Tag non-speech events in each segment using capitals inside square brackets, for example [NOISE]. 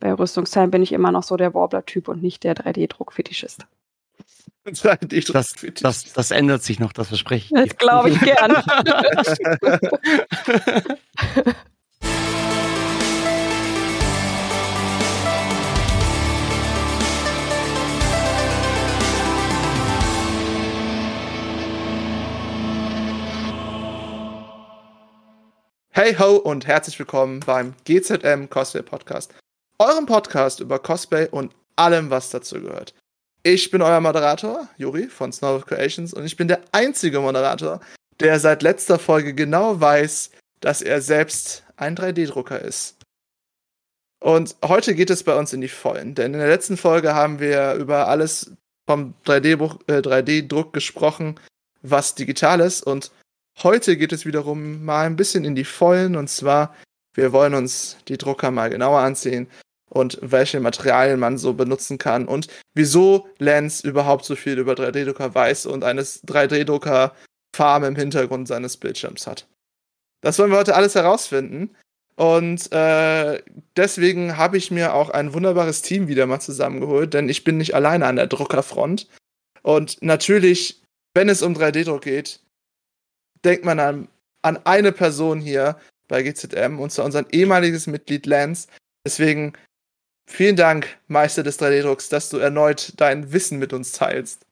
bei Rüstungsteilen bin ich immer noch so der Warbler-Typ und nicht der 3D-Druck-Fetischist. Das, das, das ändert sich noch, das verspreche ich. Das glaube ich gern. Hey ho und herzlich willkommen beim GZM Cosplay Podcast. Eurem Podcast über Cosplay und allem, was dazu gehört. Ich bin euer Moderator, Juri von Snow Creations, und ich bin der einzige Moderator, der seit letzter Folge genau weiß, dass er selbst ein 3D-Drucker ist. Und heute geht es bei uns in die Vollen, denn in der letzten Folge haben wir über alles vom 3D-Druck äh, 3D gesprochen, was digital ist. Und heute geht es wiederum mal ein bisschen in die Vollen. Und zwar, wir wollen uns die Drucker mal genauer ansehen und welche Materialien man so benutzen kann und wieso Lance überhaupt so viel über 3D-Drucker weiß und eines 3D-Drucker-Farm im Hintergrund seines Bildschirms hat. Das wollen wir heute alles herausfinden. Und äh, deswegen habe ich mir auch ein wunderbares Team wieder mal zusammengeholt, denn ich bin nicht alleine an der Druckerfront. Und natürlich, wenn es um 3D-Druck geht, denkt man an, an eine Person hier bei GZM, und zwar unser ehemaliges Mitglied Lance. Deswegen Vielen Dank, Meister des 3D-Drucks, dass du erneut dein Wissen mit uns teilst.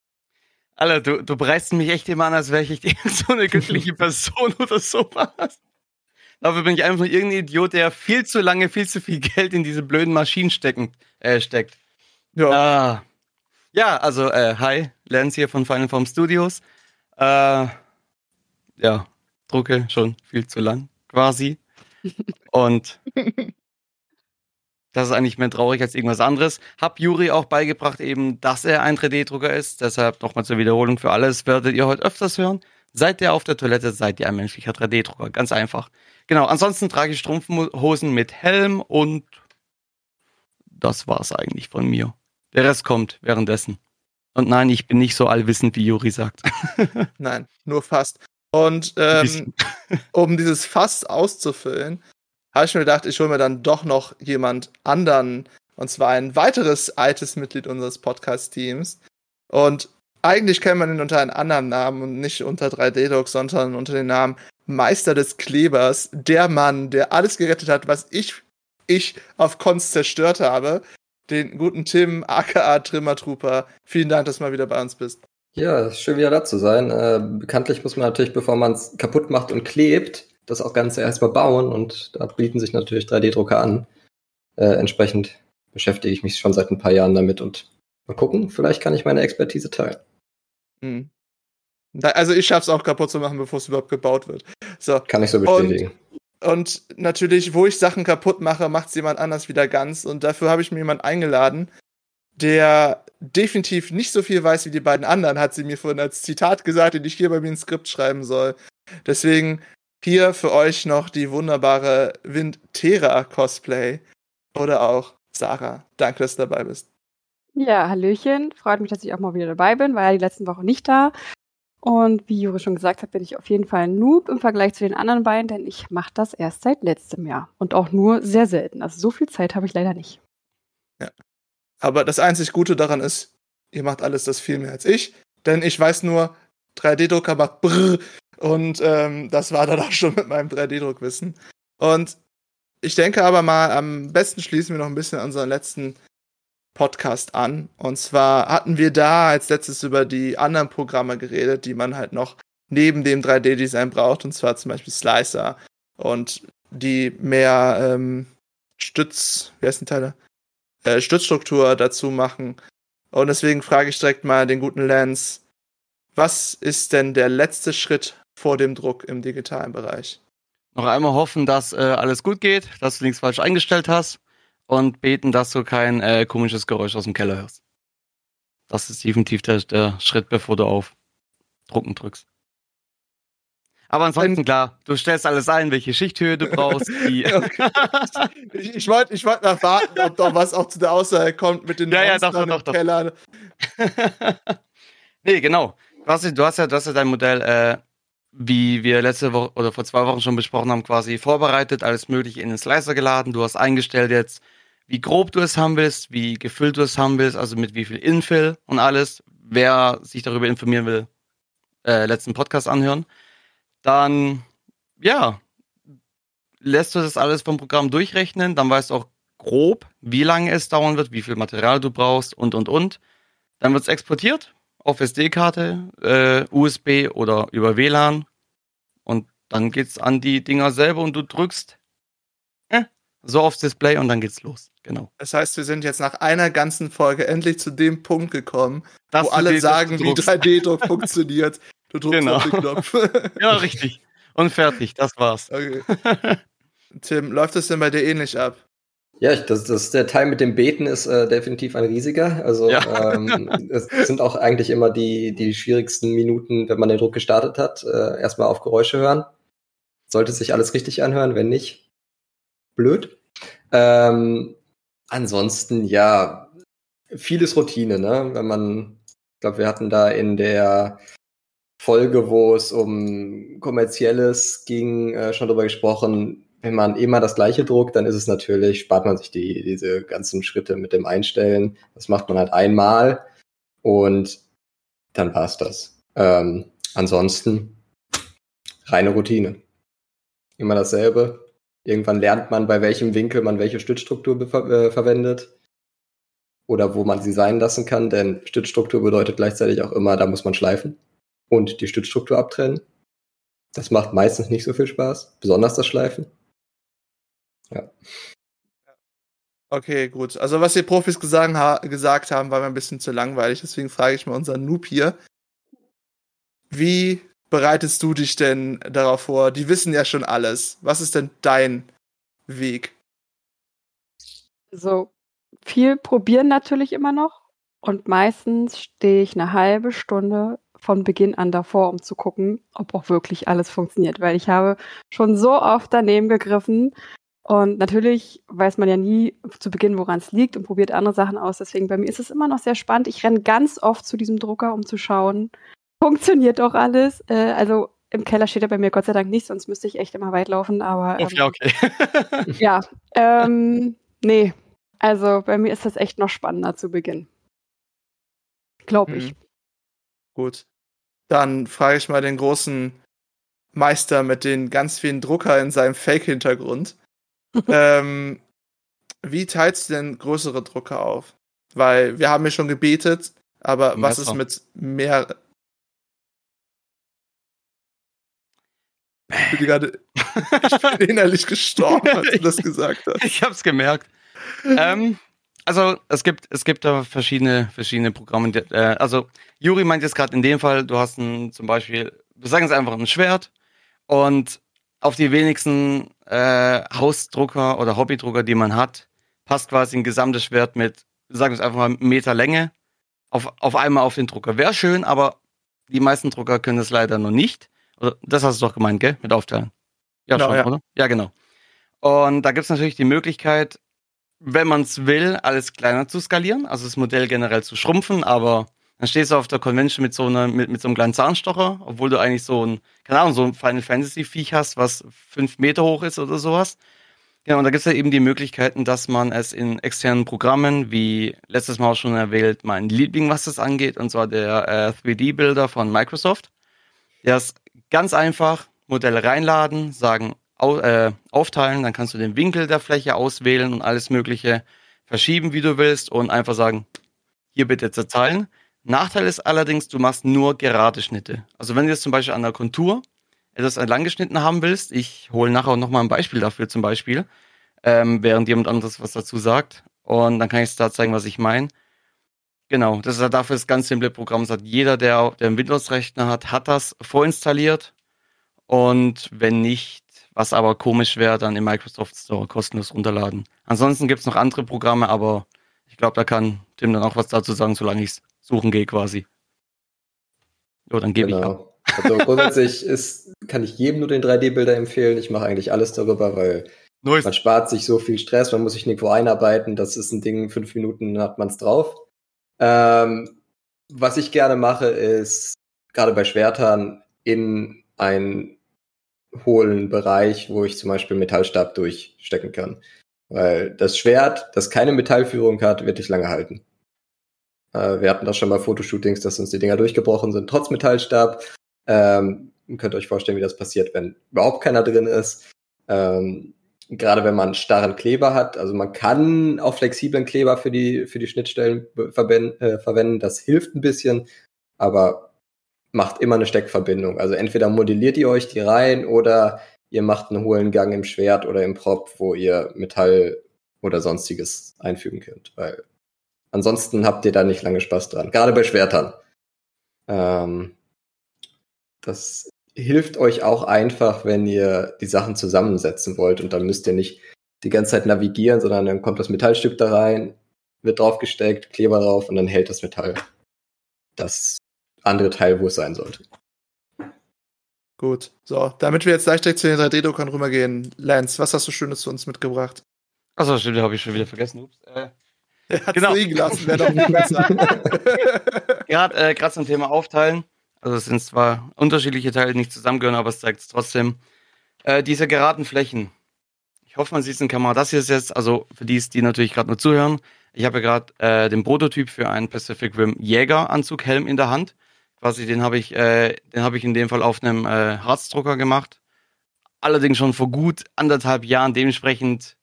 Alter, du, du bereist mich echt immer an, als wäre ich [LAUGHS] so eine göttliche [LAUGHS] Person oder sowas. Dafür bin ich einfach nur irgendein Idiot, der viel zu lange, viel zu viel Geld in diese blöden Maschinen stecken, äh, steckt. Ja. Ah. Ja, also, äh, hi, Lance hier von Final Form Studios. Äh, ja, drucke schon viel zu lang, quasi. [LAUGHS] Und Das ist eigentlich mehr traurig als irgendwas anderes. Hab Juri auch beigebracht, eben, dass er ein 3D-Drucker ist. Deshalb nochmal zur Wiederholung für alles. Werdet ihr heute öfters hören. Seid ihr auf der Toilette, seid ihr ein menschlicher 3D-Drucker. Ganz einfach. Genau, ansonsten trage ich Strumpfhosen mit Helm und das war's eigentlich von mir. Der Rest kommt währenddessen. Und nein, ich bin nicht so allwissend, wie Juri sagt. [LAUGHS] nein, nur fast. Und ähm, um dieses Fass auszufüllen, habe ich mir gedacht, ich hole mir dann doch noch jemand anderen, und zwar ein weiteres altes Mitglied unseres Podcast-Teams. Und eigentlich kennt man ihn unter einem anderen Namen und nicht unter 3D-Doc, sondern unter dem Namen Meister des Klebers, der Mann, der alles gerettet hat, was ich, ich auf Konst zerstört habe. Den guten Tim, aka Trimmer Trooper. Vielen Dank, dass du mal wieder bei uns bist. Ja, schön wieder da zu sein. Äh, bekanntlich muss man natürlich, bevor man es kaputt macht und klebt, das auch Ganze erstmal bauen und da bieten sich natürlich 3D-Drucker an. Äh, entsprechend beschäftige ich mich schon seit ein paar Jahren damit und mal gucken, vielleicht kann ich meine Expertise teilen. Mhm. Also ich schaffe es auch kaputt zu machen, bevor es überhaupt gebaut wird. So. Kann ich so bestätigen. Und, und natürlich, wo ich Sachen kaputt mache, macht es jemand anders wieder ganz. Und dafür habe ich mir jemanden eingeladen, der definitiv nicht so viel weiß wie die beiden anderen, hat sie mir vorhin als Zitat gesagt, den ich hier bei mir ein Skript schreiben soll. Deswegen hier für euch noch die wunderbare Windtera Cosplay. Oder auch Sarah. Danke, dass du dabei bist. Ja, Hallöchen. Freut mich, dass ich auch mal wieder dabei bin, war ja die letzten Wochen nicht da. Und wie Juri schon gesagt hat, bin ich auf jeden Fall ein Noob im Vergleich zu den anderen beiden, denn ich mache das erst seit letztem Jahr. Und auch nur sehr selten. Also so viel Zeit habe ich leider nicht. Ja. Aber das einzig Gute daran ist, ihr macht alles das viel mehr als ich. Denn ich weiß nur, 3D-Drucker macht brrr und ähm, das war dann auch schon mit meinem 3D-Druckwissen. Und ich denke aber mal, am besten schließen wir noch ein bisschen unseren letzten Podcast an. Und zwar hatten wir da als letztes über die anderen Programme geredet, die man halt noch neben dem 3D-Design braucht. Und zwar zum Beispiel Slicer und die mehr ähm, Stütz, wie heißt die Teile? Äh, Stützstruktur dazu machen. Und deswegen frage ich direkt mal den guten Lance, was ist denn der letzte Schritt vor dem Druck im digitalen Bereich. Noch einmal hoffen, dass äh, alles gut geht, dass du nichts falsch eingestellt hast und beten, dass du kein äh, komisches Geräusch aus dem Keller hörst. Das ist definitiv der, der Schritt, bevor du auf Drucken drückst. Aber ansonsten klar, du stellst alles ein, welche Schichthöhe du brauchst. [LAUGHS] ich, ich wollte ich wollt mal warten, ob doch was auch zu der Aussage kommt mit den ja, ja, doch, doch, doch, doch. Keller. [LAUGHS] nee, genau. Du hast, du hast, ja, du hast ja dein Modell äh, wie wir letzte Woche oder vor zwei Wochen schon besprochen haben, quasi vorbereitet, alles Mögliche in den Slicer geladen. Du hast eingestellt jetzt, wie grob du es haben willst, wie gefüllt du es haben willst, also mit wie viel Infill und alles. Wer sich darüber informieren will, äh, letzten Podcast anhören. Dann, ja, lässt du das alles vom Programm durchrechnen, dann weißt du auch grob, wie lange es dauern wird, wie viel Material du brauchst und, und, und. Dann wird es exportiert auf SD-Karte, äh, USB oder über WLAN. Und dann geht's an die Dinger selber und du drückst äh, so aufs Display und dann geht's los. Genau. Das heißt, wir sind jetzt nach einer ganzen Folge endlich zu dem Punkt gekommen, Dass wo alle sagen, wie druckst. 3D-Druck [LAUGHS] funktioniert. Du drückst Genau. auf den Knopf. [LAUGHS] Ja, richtig. Und fertig, das war's. okay. [LAUGHS] Tim, läuft das denn bei dir ähnlich ab? Ja, das, das, der Teil mit dem Beten ist äh, definitiv ein riesiger. Also Ja. ähm, [LAUGHS] es sind auch eigentlich immer die, die schwierigsten Minuten, wenn man den Druck gestartet hat. Äh, erstmal auf Geräusche hören. Sollte sich alles richtig anhören, wenn nicht, blöd. Ähm, ansonsten, ja, vieles Routine, ne? Wenn man, ich glaube, wir hatten da in der Folge, wo es um kommerzielles ging, äh, schon drüber gesprochen, wenn man immer das gleiche druckt, dann ist es natürlich, spart man sich die, diese ganzen Schritte mit dem Einstellen. Das macht man halt einmal und dann war's das. Ähm, ansonsten reine Routine. Immer dasselbe. Irgendwann lernt man, bei welchem Winkel man welche Stützstruktur bever- äh, verwendet oder wo man sie sein lassen kann, denn Stützstruktur bedeutet gleichzeitig auch immer, da muss man schleifen und die Stützstruktur abtrennen. Das macht meistens nicht so viel Spaß, besonders das Schleifen. Okay, gut. Also was die Profis gesagt, ha gesagt haben, war mir ein bisschen zu langweilig. Deswegen frage ich mal unseren Noob hier. Wie bereitest du dich denn darauf vor? Die wissen ja schon alles. Was ist denn dein Weg? So viel probieren natürlich immer noch. Und meistens stehe ich eine halbe Stunde von Beginn an davor, um zu gucken, ob auch wirklich alles funktioniert. Weil ich habe schon so oft daneben gegriffen. Und natürlich weiß man ja nie zu Beginn, woran es liegt und probiert andere Sachen aus. Deswegen bei mir ist es immer noch sehr spannend. Ich renne ganz oft zu diesem Drucker, um zu schauen, [LAUGHS] funktioniert auch alles. Äh, also im Keller steht er bei mir Gott sei Dank nicht, sonst müsste ich echt immer weit laufen. Aber ähm, ja, okay. [LAUGHS] ja, ähm, nee. Also bei mir ist das echt noch spannender zu Beginn. Glaube ich. Hm. Gut. Dann frage ich mal den großen Meister mit den ganz vielen Drucker in seinem Fake-Hintergrund. Ähm, wie teilst du denn größere Drucker auf? Weil wir haben ja schon gebetet, aber was ist mit mehr? Ich bin gerade [LAUGHS] innerlich gestorben, als du das gesagt hast. Ich hab's gemerkt. ähm, also es gibt es gibt da verschiedene verschiedene Programme. die- Äh, also Juri meint jetzt gerade in dem Fall, du hast ein, zum Beispiel, wir sagen es einfach ein Schwert und auf die wenigsten äh, Hausdrucker oder Hobbydrucker, die man hat, passt quasi ein gesamtes Schwert mit, sagen wir es einfach mal, Meter Länge auf, auf einmal auf den Drucker. Wäre schön, aber die meisten Drucker können es leider noch nicht. Oder, das hast du doch gemeint, gell? Mit Aufteilen. Ja, Genau, schon, ja. oder? Ja, genau. Und da gibt es natürlich die Möglichkeit, wenn man es will, alles kleiner zu skalieren, also das Modell generell zu schrumpfen, aber dann stehst du auf der Convention mit so, einer, mit, mit so einem kleinen Zahnstocher, obwohl du eigentlich so ein, keine Ahnung, so ein Final Fantasy Viech hast, was fünf Meter hoch ist oder sowas. Ja, und da gibt es ja eben die Möglichkeiten, dass man es in externen Programmen, wie letztes Mal auch schon erwähnt, mein Liebling, was das angeht, und zwar der äh, 3D-Builder von Microsoft. Der ist ganz einfach, Modelle reinladen, sagen, au, äh, aufteilen, dann kannst du den Winkel der Fläche auswählen und alles Mögliche verschieben, wie du willst, und einfach sagen, hier bitte zerteilen. Nachteil ist allerdings, du machst nur gerade Schnitte. Also wenn du jetzt zum Beispiel an der Kontur etwas lang geschnitten haben willst, ich hole nachher noch mal ein Beispiel dafür zum Beispiel, ähm, während jemand anderes was dazu sagt. Und dann kann ich es da zeigen, was ich meine. Genau, das ist ja dafür das ganz simple Programm. Das hat jeder, der, der einen Windows-Rechner hat, hat das vorinstalliert. Und wenn nicht, was aber komisch wäre, dann im Microsoft Store kostenlos runterladen. Ansonsten gibt es noch andere Programme, aber ich glaube, da kann Tim dann auch was dazu sagen, solange ich suchen gehe quasi. Jo, dann gebe ich ab. Genau. Also [LAUGHS] grundsätzlich ist, kann ich jedem nur den 3D-Bilder empfehlen. Ich mache eigentlich alles darüber, weil Neues. man spart sich so viel Stress, man muss sich nirgendwo einarbeiten. Das ist ein Ding, fünf Minuten hat man es drauf. Ähm, was ich gerne mache, ist gerade bei Schwertern in einen hohlen Bereich, wo ich zum Beispiel Metallstab durchstecken kann. Weil das Schwert, das keine Metallführung hat, wird nicht lange halten. Äh, wir hatten das schon mal Fotoshootings, dass uns die Dinger durchgebrochen sind, trotz Metallstab. Ähm, könnt ihr euch vorstellen, wie das passiert, wenn überhaupt keiner drin ist. Ähm, gerade wenn man starren Kleber hat, also man kann auch flexiblen Kleber für die, für die Schnittstellen äh, verwenden, das hilft ein bisschen, aber macht immer eine Steckverbindung. Also entweder modelliert ihr euch die rein oder ihr macht einen hohlen Gang im Schwert oder im Prop, wo ihr Metall oder sonstiges einfügen könnt, weil ansonsten habt ihr da nicht lange Spaß dran. Gerade bei Schwertern. Ähm, das hilft euch auch einfach, wenn ihr die Sachen zusammensetzen wollt und dann müsst ihr nicht die ganze Zeit navigieren, sondern dann kommt das Metallstück da rein, wird draufgesteckt, Kleber drauf und dann hält das Metall das andere Teil, wo es sein sollte. Gut, so, damit wir jetzt leicht direkt zu den 3D-Druckern rübergehen. Lance, was hast du Schönes zu uns mitgebracht? Achso, stimmt, habe ich schon wieder vergessen. Ups. Äh, er hat genau. liegen gelassen, wäre doch nicht besser. [LAUGHS] Gerade äh, zum Thema Aufteilen. Also es sind zwar unterschiedliche Teile, die nicht zusammengehören, aber es zeigt es trotzdem. Äh, diese geraden Flächen. Ich hoffe, man sieht es in Kamera. Das hier ist jetzt, also für die, die natürlich gerade nur zuhören, ich habe gerade äh, den Prototyp für einen Pacific Rim Jäger Anzughelm in der Hand. Quasi den habe ich, äh, den habe ich in dem Fall auf einem äh, Harzdrucker gemacht. Allerdings schon vor gut anderthalb Jahren. Dementsprechend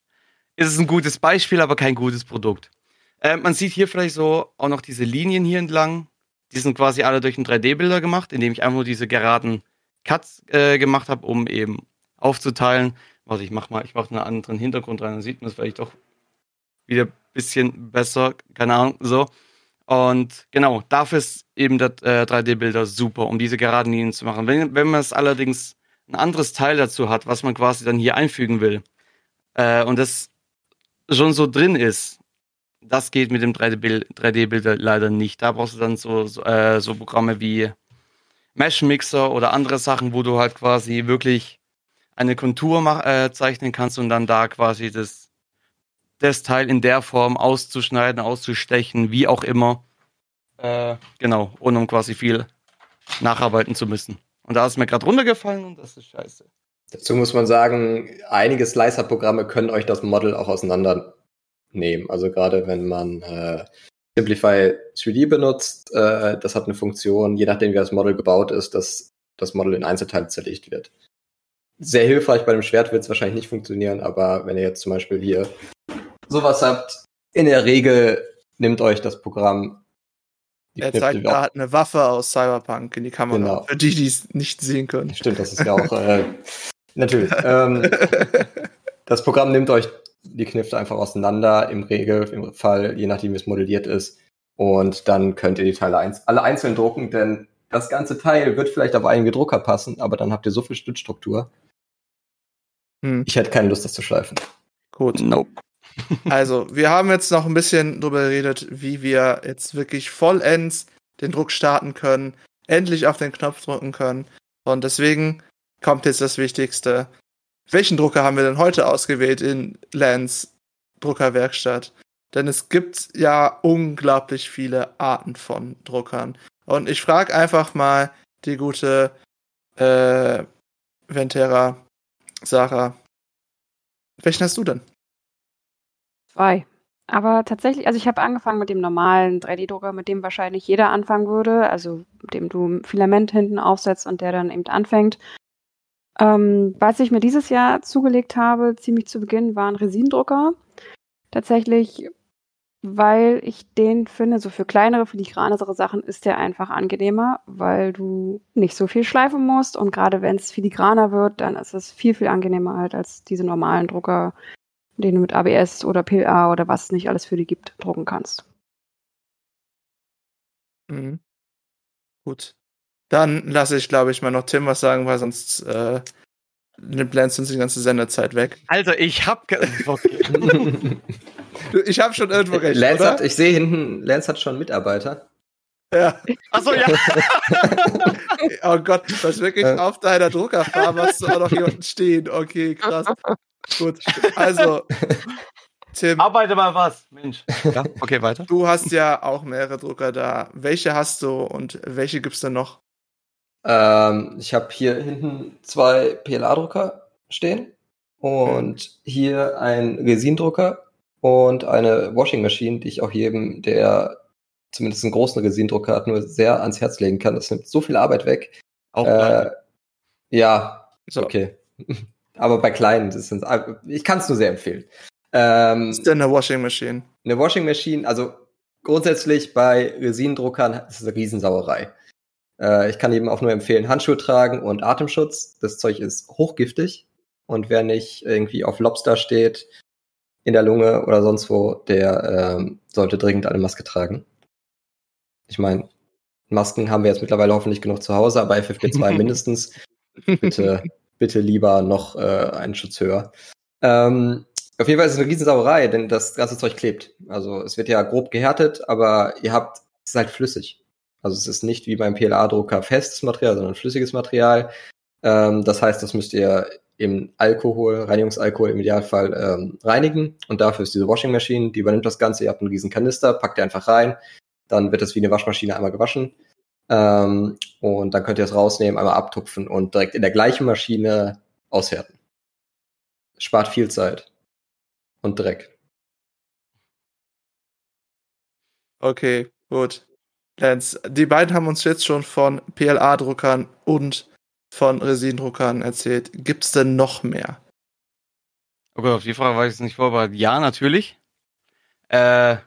ist es ein gutes Beispiel, aber kein gutes Produkt. Äh, man sieht hier vielleicht so auch noch diese Linien hier entlang. Die sind quasi alle durch einen 3D-Bilder gemacht, indem ich einfach nur diese geraden Cuts äh, gemacht habe, um eben aufzuteilen. Warte, ich mach mal, ich mache einen anderen Hintergrund rein, dann sieht man es vielleicht doch wieder ein bisschen besser, keine Ahnung, so. Und genau, dafür ist eben der äh, 3D-Bilder super, um diese geraden Linien zu machen. Wenn, wenn man es allerdings ein anderes Teil dazu hat, was man quasi dann hier einfügen will, äh, und das schon so drin ist, das geht mit dem 3D-Bilder leider nicht. Da brauchst du dann so, so, äh, so Programme wie Mesh Mixer oder andere Sachen, wo du halt quasi wirklich eine Kontur äh, zeichnen kannst und dann da quasi das das Teil in der Form auszuschneiden, auszustechen, wie auch immer. Äh, genau, ohne um quasi viel nacharbeiten zu müssen. Und da ist mir gerade runtergefallen und das ist scheiße. Dazu muss man sagen, einige Slicer-Programme können euch das Model auch auseinandernehmen. Also gerade wenn man äh, Simplify 3D benutzt, äh, das hat eine Funktion, je nachdem wie das Model gebaut ist, dass das Model in Einzelteile zerlegt wird. Sehr hilfreich bei dem Schwert wird es wahrscheinlich nicht funktionieren, aber wenn ihr jetzt zum Beispiel hier sowas habt, in der Regel nimmt euch das Programm. Er zeigt gerade eine Waffe aus Cyberpunk in die Kamera. Genau. Für die, die es nicht sehen können. Stimmt, das ist ja auch äh, natürlich. [LAUGHS] Ähm, das Programm nimmt euch die Knifte einfach auseinander, im Regelfall, je nachdem wie es modelliert ist. Und dann könnt ihr die Teile eins, alle einzeln drucken, denn das ganze Teil wird vielleicht auf einige Drucker passen, aber dann habt ihr so viel Stützstruktur. Hm. Ich hätte keine Lust, das zu schleifen. Gut. Nope. [LAUGHS] Also, wir haben jetzt noch ein bisschen drüber geredet, wie wir jetzt wirklich vollends den Druck starten können, endlich auf den Knopf drücken können. Und deswegen kommt jetzt das Wichtigste. Welchen Drucker haben wir denn heute ausgewählt in Lens Druckerwerkstatt? Denn es gibt ja unglaublich viele Arten von Druckern. Und ich frage einfach mal die gute äh, Ventera, Sarah, welchen hast du denn? Zwei. Aber tatsächlich, also ich habe angefangen mit dem normalen 3D-Drucker, mit dem wahrscheinlich jeder anfangen würde, also mit dem du Filament hinten aufsetzt und der dann eben anfängt. Ähm, was ich mir dieses Jahr zugelegt habe, ziemlich zu Beginn, war ein Resinendrucker. Tatsächlich, weil ich den finde, so für kleinere, filigranere Sachen ist der einfach angenehmer, weil du nicht so viel schleifen musst und gerade wenn es filigraner wird, dann ist es viel, viel angenehmer halt als diese normalen Drucker, den du mit ABS oder PLA oder was nicht alles für die gibt, drucken kannst. Mhm. Gut. Dann lasse ich, glaube ich, mal noch Tim was sagen, weil sonst äh, nimmt Lance uns die ganze Sendezeit weg. Also, ich habe [LAUGHS] okay. ich habe schon irgendwo recht. Lance hat, ich sehe hinten, Lance hat schon Mitarbeiter. Ja. Achso, ja. [LAUGHS] oh Gott, das ist wirklich auf deiner Druckerfarbe hast du auch noch hier unten stehen. Okay, krass. Gut, also, Tim. Arbeite mal was, Mensch. Ja, okay, weiter. Du hast ja auch mehrere Drucker da. Welche hast du und welche gibt es denn noch? Ähm, ich habe hier hinten zwei PLA-Drucker stehen Und hier ein Resindrucker und eine Washing Machine, die ich auch jedem, der zumindest einen großen Resindrucker hat, nur sehr ans Herz legen kann. Das nimmt so viel Arbeit weg. Auch Äh, ja, So. okay. [LAUGHS] Aber bei kleinen, das sind, ich kann es nur sehr empfehlen. Ähm, Was ist denn eine Washing Machine? eine Washing Machine, also grundsätzlich bei Resinendruckern ist es eine Riesensauerei. Äh, ich kann eben auch nur empfehlen, Handschuhe tragen und Atemschutz. Das Zeug ist hochgiftig. Und wer nicht irgendwie auf Lobster steht, in der Lunge oder sonst wo, der ähm, sollte dringend eine Maske tragen. Ich meine, Masken haben wir jetzt mittlerweile hoffentlich genug zu Hause, aber FFP2 [LAUGHS] mindestens. Bitte, bitte lieber noch äh, einen Schutz höher. Ähm, auf jeden Fall ist es eine Riesensauerei, denn das ganze Zeug klebt. Also es wird ja grob gehärtet, aber ihr habt, es ist halt flüssig. Also es ist nicht wie beim PLA-Drucker festes Material, sondern flüssiges Material. Ähm, das heißt, das müsst ihr im Alkohol, Reinigungsalkohol im Idealfall ähm, reinigen. Und dafür ist diese Washing Machine, die übernimmt das Ganze. Ihr habt einen riesen Kanister, packt ihr einfach rein. Dann wird das wie eine Waschmaschine einmal gewaschen. Ähm, und dann könnt ihr es rausnehmen, einmal abtupfen und direkt in der gleichen Maschine aushärten. Spart viel Zeit. Und Dreck. Okay, gut. Lance, die beiden haben uns jetzt schon von PLA-Druckern und von Resin-Druckern erzählt. Gibt's denn noch mehr? Okay, auf die Frage war ich jetzt nicht vorbereitet. Ja, natürlich. Äh,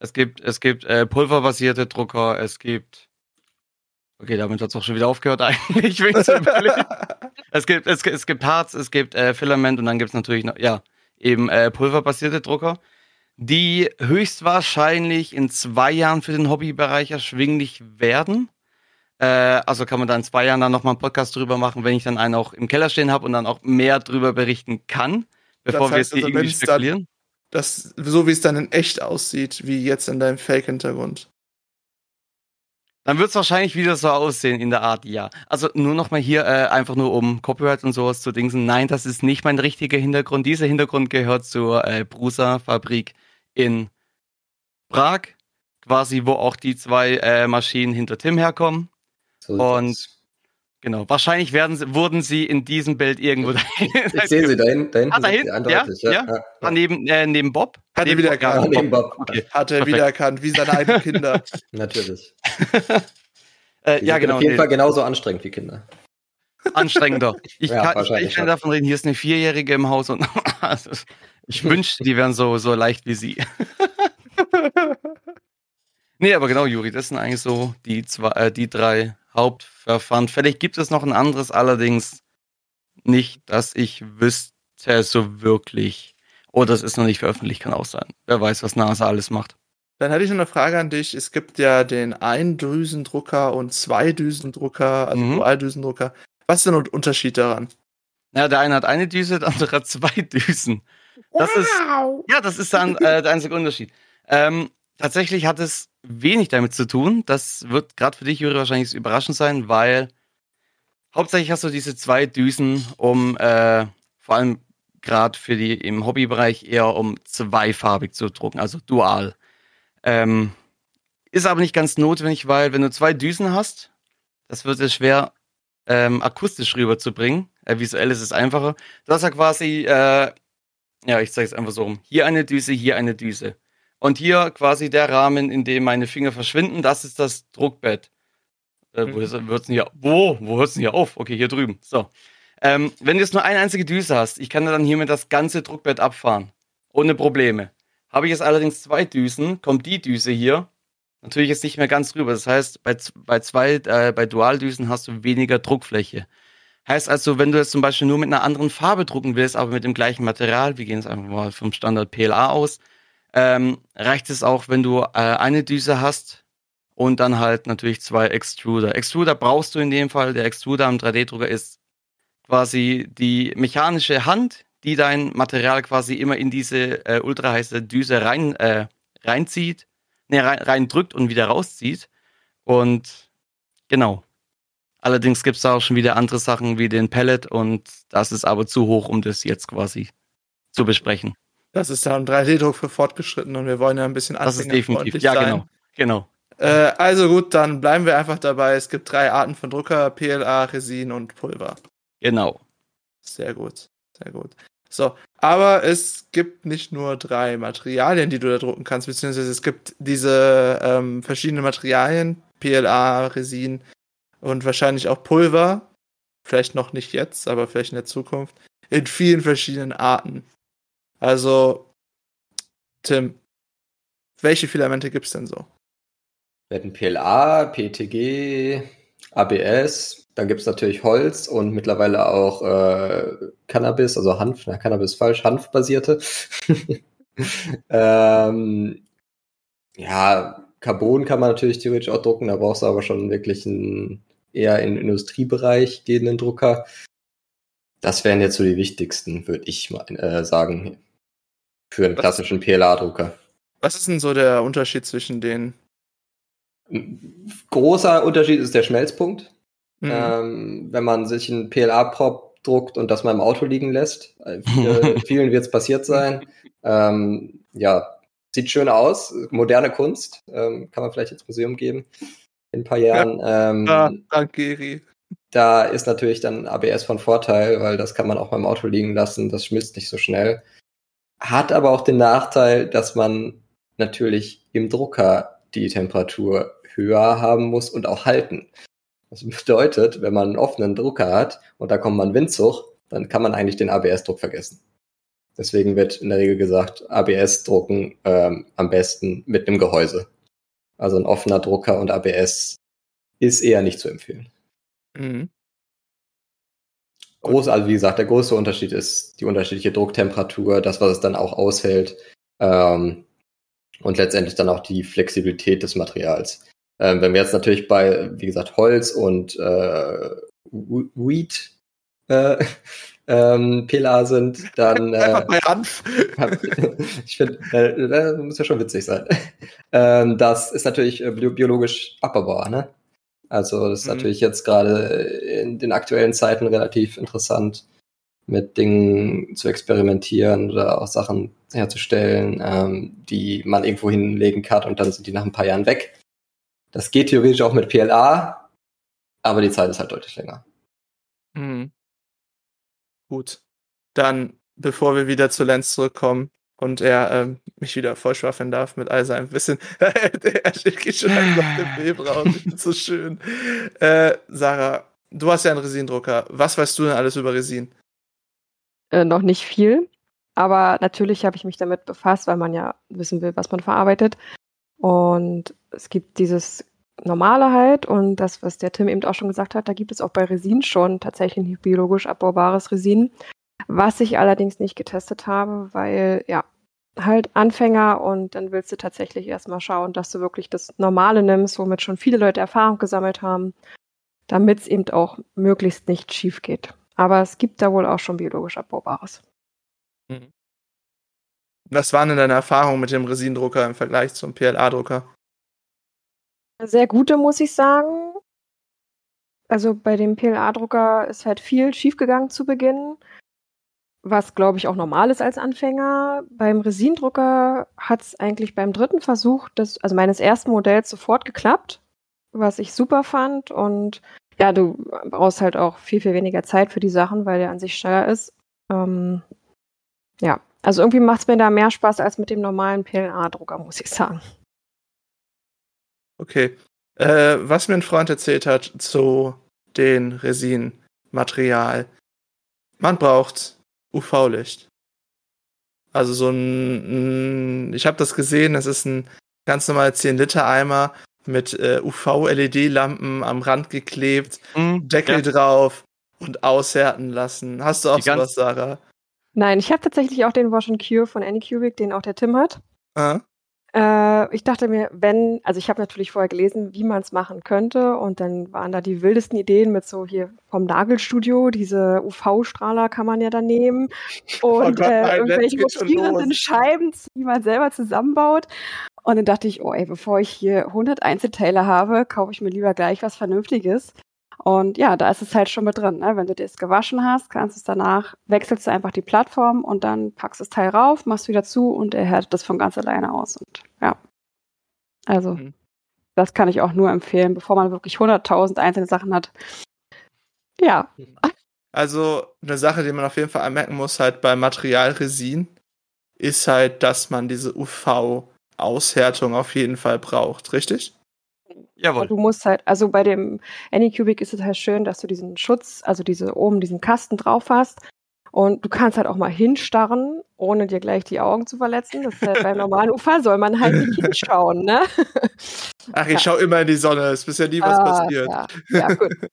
es gibt, es gibt äh, pulverbasierte Drucker, es gibt. Okay, damit hat es auch schon wieder aufgehört [LAUGHS] eigentlich. [LAUGHS] es, gibt, es, gibt- es gibt Harz, es gibt äh, Filament und dann gibt es natürlich noch, ja, eben äh, pulverbasierte Drucker, die höchstwahrscheinlich in zwei Jahren für den Hobbybereich erschwinglich werden. Äh, also kann man da in zwei Jahren dann nochmal einen Podcast drüber machen, wenn ich dann einen auch im Keller stehen habe und dann auch mehr drüber berichten kann, bevor Das heißt wir jetzt hier also, irgendwie wenn's dann- spekulieren. Das, so wie es dann in echt aussieht, wie jetzt in deinem Fake-Hintergrund. Dann wird es wahrscheinlich wieder so aussehen in der Art, ja. Also nur noch mal hier äh, einfach nur um Copyright und sowas zu dingsen. Nein, das ist nicht mein richtiger Hintergrund. Dieser Hintergrund gehört zur äh, Prusa-Fabrik in Prag, quasi wo auch die zwei äh, Maschinen hinter Tim herkommen. So Und- aus. Genau. Wahrscheinlich werden sie, wurden sie in diesem Bild irgendwo ich [LAUGHS] sehe sie dahin, dahin Ah, da hinten? Ja, ja. neben, äh, neben Bob. Hat er wieder Bob, erkannt. neben Bob. Okay. Hat er Perfekt. wiedererkannt, wie seine eigenen Kinder. [LAUGHS] Natürlich. [LAUGHS] Äh, ja, genau. Auf jeden nee. Fall genauso anstrengend wie Kinder. anstrengender. Ich, Ja, kann, ich, kann davon reden, hier ist eine Vierjährige im Haus und also, ich wünschte, die wären so, so leicht wie sie. nee, aber genau, Juri, das sind eigentlich so die zwei, äh, die drei Hauptverfahren. Vielleicht gibt es noch ein anderes, allerdings nicht, dass ich wüsste so wirklich. Oder es ist noch nicht veröffentlicht, kann auch sein. Wer weiß, was NASA alles macht. Dann hätte ich noch eine Frage an dich. Es gibt ja den Eindüsendrucker und Zweidüsendrucker, also Mhm. Dualdüsendrucker. Was ist denn der Unterschied daran? Ja, der eine hat eine Düse, der andere hat zwei Düsen. Das ist, ja, das ist dann äh, der einzige Unterschied. Ähm, tatsächlich hat es wenig damit zu tun. Das wird gerade für dich, Juri, wahrscheinlich überraschend sein, weil hauptsächlich hast du diese zwei Düsen, um äh, vor allem gerade für die im Hobbybereich eher um zweifarbig zu drucken, also dual. Ähm, ist aber nicht ganz notwendig, weil wenn du zwei Düsen hast, das wird es schwer ähm, akustisch rüberzubringen. Äh, visuell ist es einfacher. Du hast ja quasi, äh, ja, ich zeige es einfach so rum. Hier eine Düse, hier eine Düse. Und hier quasi der Rahmen, in dem meine Finger verschwinden, das ist das Druckbett. Äh, wo Mhm. wird's denn hier? Wo? Wo hört's denn hier auf? Okay, hier drüben. So. Ähm, wenn du jetzt nur eine einzige Düse hast, ich kann dann hiermit das ganze Druckbett abfahren. Ohne Probleme. Habe ich jetzt allerdings zwei Düsen, kommt die Düse hier natürlich jetzt nicht mehr ganz rüber. Das heißt, bei, bei zwei, äh, bei Dualdüsen hast du weniger Druckfläche. Heißt also, wenn du jetzt zum Beispiel nur mit einer anderen Farbe drucken willst, aber mit dem gleichen Material, wir gehen jetzt einfach mal vom Standard PLA aus, ähm, reicht es auch, wenn du äh, eine Düse hast und dann halt natürlich zwei Extruder. Extruder brauchst du in dem Fall. Der Extruder am 3D-Drucker ist quasi die mechanische Hand, die dein Material quasi immer in diese äh, ultraheiße Düse rein, äh, reinzieht, ne, rein, reindrückt und wieder rauszieht. Und genau. Allerdings gibt es da auch schon wieder andere Sachen wie den Pellet und das ist aber zu hoch, um das jetzt quasi zu besprechen. Das ist da ein 3D-Druck für Fortgeschritten und wir wollen ja ein bisschen Das ist definitiv. Ja, sein. genau. Genau. Äh, also gut, dann bleiben wir einfach dabei. Es gibt drei Arten von Drucker: PLA, Resin und Pulver. Genau. Sehr gut, sehr gut. So, aber es gibt nicht nur drei Materialien, die du da drucken kannst, beziehungsweise es gibt diese ähm, verschiedenen Materialien, PLA, Resin und wahrscheinlich auch Pulver. Vielleicht noch nicht jetzt, aber vielleicht in der Zukunft. In vielen verschiedenen Arten. Also, Tim, welche Filamente gibt es denn so? Wir hatten PLA, PETG, ABS, dann gibt es natürlich Holz und mittlerweile auch äh, Cannabis, also Hanf, na, Cannabis falsch, Hanfbasierte. [LAUGHS] ähm, ja, Carbon kann man natürlich theoretisch auch drucken, da brauchst du aber schon wirklich einen eher in den Industriebereich gehenden Drucker. Das wären jetzt so die wichtigsten, würde ich mal äh, sagen, für einen klassischen PLA-Drucker. Was ist denn so der Unterschied zwischen denen? Großer Unterschied ist der Schmelzpunkt. Mhm. Ähm, wenn man sich einen PLA-Prop druckt und das mal im Auto liegen lässt. Äh, viele, [LAUGHS] vielen wird es passiert sein. Ähm, ja, sieht schön aus, moderne Kunst, ähm, kann man vielleicht ins Museum geben in ein paar Jahren. Ja, ähm, ja danke, Eri. Da ist natürlich dann ABS von Vorteil, weil das kann man auch beim Auto liegen lassen, das schmilzt nicht so schnell. Hat aber auch den Nachteil, dass man natürlich im Drucker die Temperatur höher haben muss und auch halten. Das bedeutet, wenn man einen offenen Drucker hat und da kommt man Windzug, dann kann man eigentlich den ABS-Druck vergessen. Deswegen wird in der Regel gesagt, ABS drucken ähm, am besten mit einem Gehäuse. Also ein offener Drucker und ABS ist eher nicht zu empfehlen. Mhm. Groß, also wie gesagt, der große Unterschied ist die unterschiedliche Drucktemperatur, das, was es dann auch aushält ähm, und letztendlich dann auch die Flexibilität des Materials. Ähm, wenn wir jetzt natürlich bei, wie gesagt, Holz und äh, Wheat äh, [LAUGHS] ähm, PLA sind, dann. [LAUGHS] Äh, bei Hanf. [LAUGHS] ich finde, äh, das muss ja schon witzig sein. Ähm, das ist natürlich äh, biologisch abbaubar, ne? Also das ist mhm. natürlich jetzt gerade in den aktuellen Zeiten relativ interessant, mit Dingen zu experimentieren oder auch Sachen herzustellen, ähm, die man irgendwo hinlegen kann und dann sind die nach ein paar Jahren weg. Das geht theoretisch auch mit PLA, aber die Zeit ist halt deutlich länger. Mhm. Gut. Dann, bevor wir wieder zu Lenz zurückkommen und er ähm, mich wieder vollschwaffeln darf mit all seinem Wissen. [LAUGHS] er steht schon nach dem Februar und so schön. Äh, Sarah, du hast ja einen Resindrucker. Was weißt du denn alles über Resin? Äh, noch nicht viel, aber natürlich habe ich mich damit befasst, weil man ja wissen will, was man verarbeitet. Und es gibt dieses normale halt und das, was der Tim eben auch schon gesagt hat, da gibt es auch bei Resin schon tatsächlich biologisch abbaubares Resin, was ich allerdings nicht getestet habe, weil ja, halt Anfänger und dann willst du tatsächlich erstmal schauen, dass du wirklich das Normale nimmst, womit schon viele Leute Erfahrung gesammelt haben, damit es eben auch möglichst nicht schief geht. Aber es gibt da wohl auch schon biologisch abbaubares. Mhm. Was waren denn deine Erfahrungen mit dem Resindrucker im Vergleich zum PLA-Drucker? Sehr gute, muss ich sagen. Also bei dem PLA-Drucker ist halt viel schiefgegangen zu Beginn, was glaube ich auch normal ist als Anfänger. Beim Resindrucker hat es eigentlich beim dritten Versuch, des, also meines ersten Modells, sofort geklappt, was ich super fand. Und ja, du brauchst halt auch viel, viel weniger Zeit für die Sachen, weil der an sich schneller ist. Ähm, ja, also irgendwie macht es mir da mehr Spaß als mit dem normalen PLA-Drucker, muss ich sagen. Okay. Äh, was mir ein Freund erzählt hat zu den Resinmaterial. Man braucht UV-Licht. Also so ein, ein ich habe das gesehen, das ist ein ganz normaler 10-Liter-Eimer mit äh, UV-LED-Lampen am Rand geklebt, mhm, Deckel ja. drauf und aushärten lassen. Hast du auch Die sowas, Sarah? Nein, ich habe tatsächlich auch den Wash and Cure von Anycubic, den auch der Tim hat. Ah. Äh, ich dachte mir, wenn, also ich habe natürlich vorher gelesen, wie man es machen könnte und dann waren da die wildesten Ideen mit so hier vom Nagelstudio, diese UV-Strahler kann man ja dann nehmen [LAUGHS] oh und oh Gott, äh, irgendwelche rotierenden Scheiben, die man selber zusammenbaut. Und dann dachte ich, oh ey, bevor ich hier 100 Einzelteile habe, kaufe ich mir lieber gleich was Vernünftiges. Und ja, da ist es halt schon mit drin. Ne? Wenn du das gewaschen hast, kannst du es danach, wechselst du einfach die Plattform und dann packst du das Teil rauf, machst wieder zu und er härtet das von ganz alleine aus. Und ja, also mhm. das kann ich auch nur empfehlen, bevor man wirklich 100.000 einzelne Sachen hat. Ja. [LAUGHS] Also eine Sache, die man auf jeden Fall anmerken muss, halt beim Material Resin, ist halt, dass man diese UV-Aushärtung auf jeden Fall braucht, richtig? Jawohl. Du musst halt, also bei dem Anycubic ist es halt schön, dass du diesen Schutz, also diese oben diesen Kasten drauf hast. Und du kannst halt auch mal hinstarren, ohne dir gleich die Augen zu verletzen. Das ist halt beim normalen [LAUGHS] Ufer soll man halt nicht hinschauen, ne? [LAUGHS] Ach, ich ja. schaue immer in die Sonne, es ist bisher nie was ah, passiert. Ja, ja gut. [LAUGHS]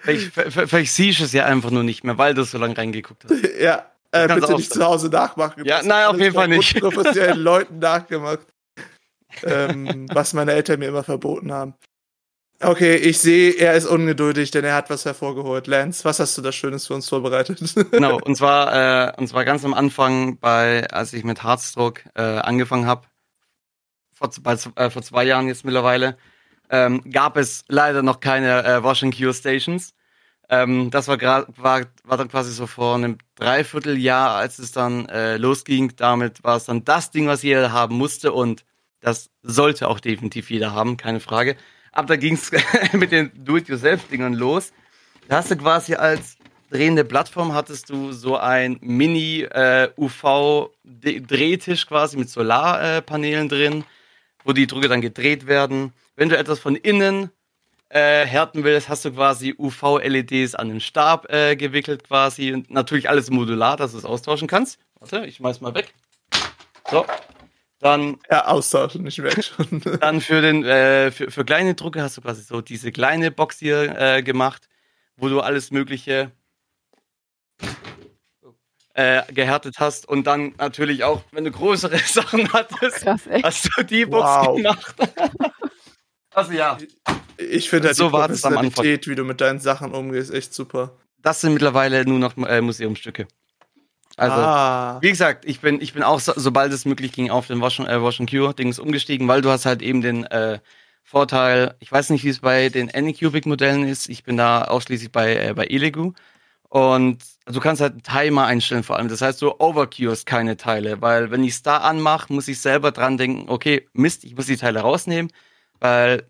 Vielleicht, vielleicht siehst du es ja einfach nur nicht mehr, weil du so lange reingeguckt hast. Ja, äh, bitte nicht zu Hause nachmachen. Ja, nein, auf jeden Fall nicht. professionellen Leuten nachgemacht. ähm, was meine Eltern mir immer verboten haben. Okay, ich sehe, er ist ungeduldig, denn er hat was hervorgeholt. Lance, was hast du da Schönes für uns vorbereitet? [LAUGHS] genau, und zwar, äh, und zwar ganz am Anfang, bei, als ich mit Harzdruck äh, angefangen habe, vor, äh, vor zwei Jahren jetzt mittlerweile, ähm, gab es leider noch keine äh, Wash and Cure Stations. Ähm, das war, war, war dann quasi so vor einem Dreivierteljahr, als es dann äh, losging. Damit war es dann das Ding, was jeder haben musste und das sollte auch definitiv jeder haben, keine Frage. Aber da ging es [LAUGHS] mit den Do-it-yourself-Dingern los. Da hast du quasi als drehende Plattform hattest du so ein Mini-UV-Drehtisch äh, quasi mit Solarpanelen äh, drin, wo die Drucke dann gedreht werden. Wenn du etwas von innen äh, härten willst, hast du quasi UV-LEDs an den Stab äh, gewickelt quasi. Und natürlich alles modular, dass du es austauschen kannst. Warte, ich schmeiß mal weg. So, dann, ja, austauschen, nicht weg schon. [LAUGHS] dann für, den, äh, für, für kleine Drucke hast du quasi so diese kleine Box hier äh, gemacht, wo du alles Mögliche äh, gehärtet hast. Und dann natürlich auch, wenn du größere [LAUGHS] Sachen hattest, Krass, hast du die Box wow. gemacht. [LAUGHS] also ja. Ich finde halt so die Professionalität, wie du mit deinen Sachen umgehst, echt super. Das sind mittlerweile nur noch äh, Museumstücke. Also, ah. wie gesagt, ich bin, ich bin auch, so, sobald es möglich ging, auf den Wash, äh, Wash and Cure-Dings umgestiegen, weil du hast halt eben den äh, Vorteil, ich weiß nicht, wie es bei den Anycubic-Modellen ist, ich bin da ausschließlich bei, äh, bei Elegu. Und du kannst halt einen Timer einstellen vor allem. Das heißt, du overcures keine Teile, weil wenn ich es da anmache, muss ich selber dran denken, okay, Mist, ich muss die Teile rausnehmen, weil